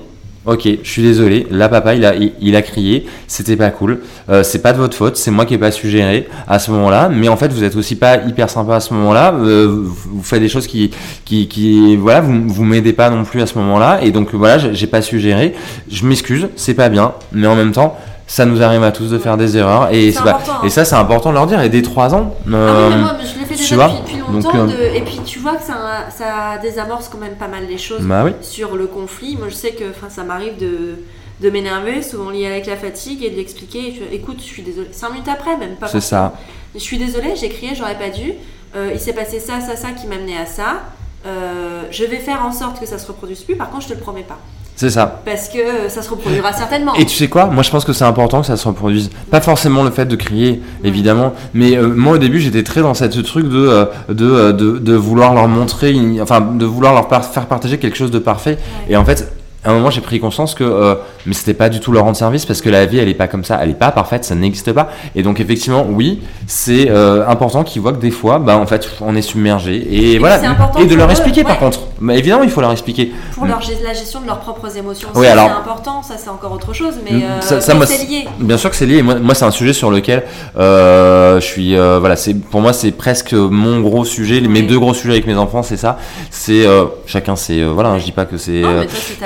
Ok, je suis désolé. Là, papa, il a, il, a crié. C'était pas cool. Euh, c'est pas de votre faute. C'est moi qui ai pas suggéré à ce moment-là. Mais en fait, vous êtes aussi pas hyper sympa à ce moment-là. Euh, vous, faites des choses qui, qui, qui voilà, vous, vous m'aidez pas non plus à ce moment-là. Et donc, voilà, j'ai pas suggéré. Je m'excuse. C'est pas bien. Mais en même temps, ça nous arrive à tous de faire des erreurs et, pas, et ça c'est important de leur dire. Et dès 3 ans ah euh, moi, je l'ai fait déjà depuis, longtemps euh, et puis tu vois que ça, ça, désamorce quand même pas mal les choses bah sur le conflit. Moi je sais que ça m'arrive de, de m'énerver souvent lié avec la fatigue et de l'expliquer. Écoute je suis désolée. 5 minutes après même pas c'est ça. Je suis désolée j'ai crié j'aurais pas dû. Euh, il s'est passé ça ça ça qui m'a amené à ça. Je vais faire en sorte que ça se reproduise plus. Par contre je te le promets pas c'est ça. Parce que ça se reproduira certainement. Et tu sais quoi? Moi, je pense que c'est important que ça se reproduise. Pas forcément le fait de crier, évidemment, mais euh, moi, au début, j'étais très dans cette truc de, euh, euh, de, de, vouloir leur montrer, enfin, de vouloir leur faire partager quelque chose de parfait. Et en fait, à un moment, j'ai pris conscience que euh, mais c'était pas du tout leur rendre service parce que la vie, elle est pas comme ça, elle est pas parfaite, ça n'existe pas. Et donc effectivement, oui, c'est euh, important qu'ils voient que des fois, bah en fait, on est submergé et, voilà. Et de leur expliquer par contre. Bah, évidemment, il faut leur expliquer. Pour leur, la gestion de leurs propres émotions, oui, c'est important. Ça, c'est encore autre chose, mais, euh, ça, c'est lié. Bien sûr que c'est lié. Moi, moi c'est un sujet sur lequel je suis. voilà, c'est pour moi, c'est presque mon gros sujet. Mes deux gros sujets avec mes enfants, c'est ça. C'est chacun, c'est voilà. Hein, je dis pas que c'est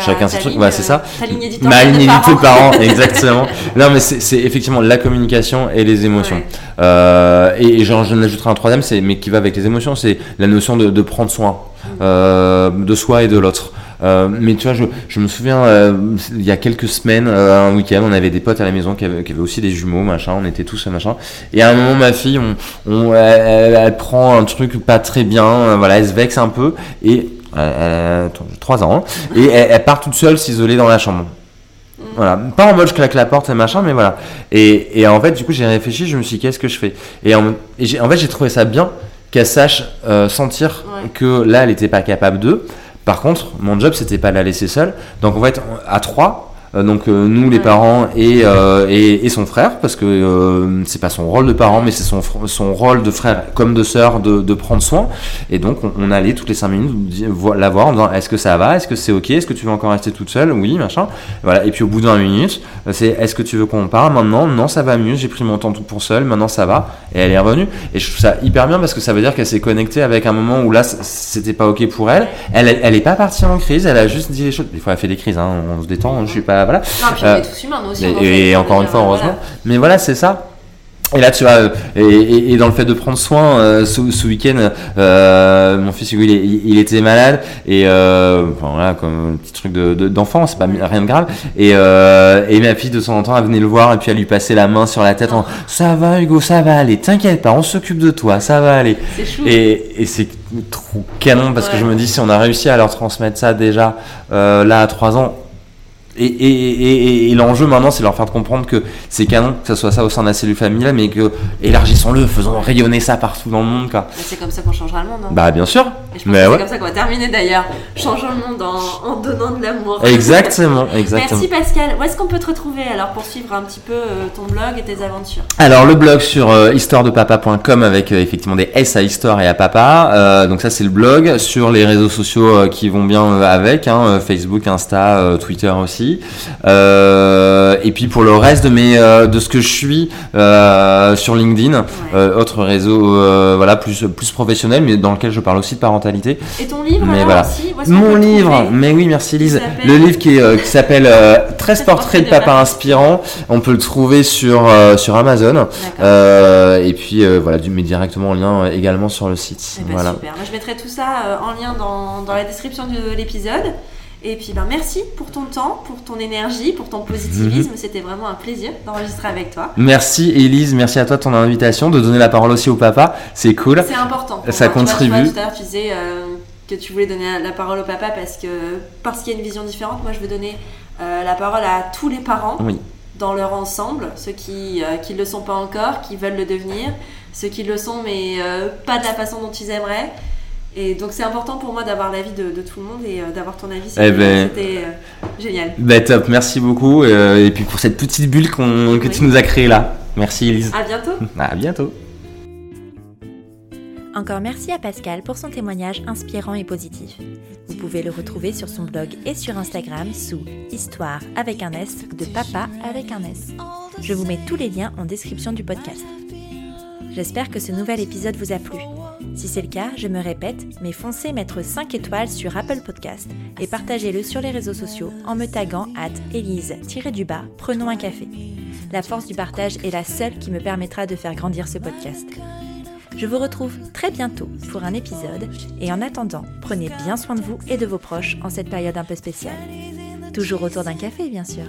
chacun c'est ça. Ma ligne *laughs* parents, exactement. non, mais c'est effectivement la communication et les émotions. Euh, et, genre, je ajouterai un troisième, c'est mais qui va avec les émotions, c'est la notion de, prendre soin mm. euh, de soi et de l'autre. Euh, mais tu vois, je, je me souviens, il y a quelques semaines, un week-end, on avait des potes à la maison qui avaient, qui avaient, aussi des jumeaux, machin, on était tous, machin. Et à un moment, ma fille, on, on elle, prend un truc pas très bien, voilà, elle se vexe un peu, et elle, a 3 ans, hein. et elle, part toute seule s'isoler dans la chambre. Voilà, pas en mode je claque la porte et machin, mais voilà. Et, et en fait, du coup, j'ai réfléchi, je me suis dit, qu'est-ce que je fais? Et en, en fait, j'ai trouvé ça bien qu'elle sache euh, sentir que là, elle n'était pas capable de. Par contre, mon job, c'était pas la laisser seule. Donc, en fait, à trois, donc euh, nous les parents euh, et, et, son frère parce que c'est pas son rôle de parent mais c'est son, son rôle de frère comme de sœur de, de prendre soin. Et donc on, allait toutes les 5 minutes la voir en disant est-ce que ça va? Est-ce que c'est ok? Est-ce que tu veux encore rester toute seule? Oui machin. Voilà. Et puis au bout d'un minute c'est est-ce que tu veux qu'on parle maintenant? Non ça va mieux. J'ai pris mon temps tout pour seul maintenant ça va. Et elle est revenue. Et je trouve ça hyper bien parce que ça veut dire qu'elle s'est connectée avec un moment où là c'était pas ok pour elle. Elle elle est pas partie en crise. Elle a juste dit les choses. Des fois elle fait des crises hein, on se détend je suis pas voilà. Non, puis on est tous humains, nous aussi. Et, et encore une fois, heureusement. Mais voilà, c'est ça. Et là, tu vois, euh, et, et, dans le fait de prendre soin, euh, ce, ce week-end, euh, mon fils Hugo, il, il, était malade, et euh, voilà, comme un petit truc d'enfant, de, c'est pas rien de grave. Et, et ma fille, de temps en temps, elle venait le voir, et puis elle lui passait la main sur la tête en Ça va, Hugo, ça va aller, t'inquiète pas, on s'occupe de toi, ça va aller. C'est chou. Et, et c'est trop canon, parce ouais. que je me dis, si on a réussi à leur transmettre ça déjà, là, à 3 ans, et, et, et, et l'enjeu maintenant, c'est leur faire comprendre que c'est canon, que ce soit ça au sein de la cellule familiale, mais que élargissons-le, faisons rayonner ça partout dans le monde. Quoi. C'est comme ça qu'on changera le monde. Hein. Bah, bien sûr. Et je pense mais que ouais. c'est comme ça qu'on va terminer d'ailleurs. Changeons le monde en, en donnant de l'amour. Exactement, *laughs* exactement. Merci Pascal. Où est-ce qu'on peut te retrouver alors pour suivre un petit peu euh, ton blog et tes aventures? Alors, le blog sur euh, histoiredepapa.com avec euh, effectivement des S à histoire et à papa. Donc, ça, c'est le blog. Sur les réseaux sociaux qui vont bien avec hein, Facebook, Insta, Twitter aussi. Euh, et puis pour le reste de mes euh, de ce que je suis euh, sur LinkedIn, ouais. autre réseau voilà plus plus professionnel, mais dans lequel je parle aussi de parentalité. Et ton livre mais alors voilà. aussi Mon livre, mais oui merci Lise, le livre qui, qui s'appelle 13 portraits de papa inspirants. On peut le trouver sur sur Amazon. et puis voilà, du mais directement en lien également sur le site. Eh ben voilà. Super. Moi, je mettrai tout ça en lien dans, dans la description de l'épisode. Et puis ben, merci pour ton temps, pour ton énergie, pour ton positivisme. Mmh. C'était vraiment un plaisir d'enregistrer avec toi. Merci Elise, merci à toi de ton invitation, de donner la parole aussi au papa. C'est cool. C'est important. Ça contribue. Tu vois, tout à l'heure tu disais euh, que tu voulais donner la parole au papa parce que parce qu'il y a une vision différente. Moi je veux donner euh, la parole à tous les parents oui. dans leur ensemble, ceux qui ne euh, le sont pas encore, qui veulent le devenir, ceux qui le sont mais pas de la façon dont ils aimeraient. Et donc c'est important pour moi d'avoir l'avis de, de, tout le monde et euh, d'avoir ton avis. C'était eh ben, euh, génial. Ben top, merci beaucoup. Euh, et puis pour cette petite bulle qu que oui. tu nous as créée là. Merci Elise. À bientôt. *laughs* À bientôt. Encore merci à Pascal pour son témoignage inspirant et positif. Vous pouvez le retrouver sur son blog et sur Instagram sous Histoire avec un S de Papa avec un S. Je vous mets tous les liens en description du podcast. J'espère que ce nouvel épisode vous a plu. Si c'est le cas, je me répète, mais foncez mettre 5 étoiles sur Apple Podcast et partagez-le sur les réseaux sociaux en me taguant at Elise-du-bas, prenons un café. La force du partage est la seule qui me permettra de faire grandir ce podcast. Je vous retrouve très bientôt pour un épisode et en attendant, prenez bien soin de vous et de vos proches en cette période un peu spéciale. Toujours autour d'un café, bien sûr.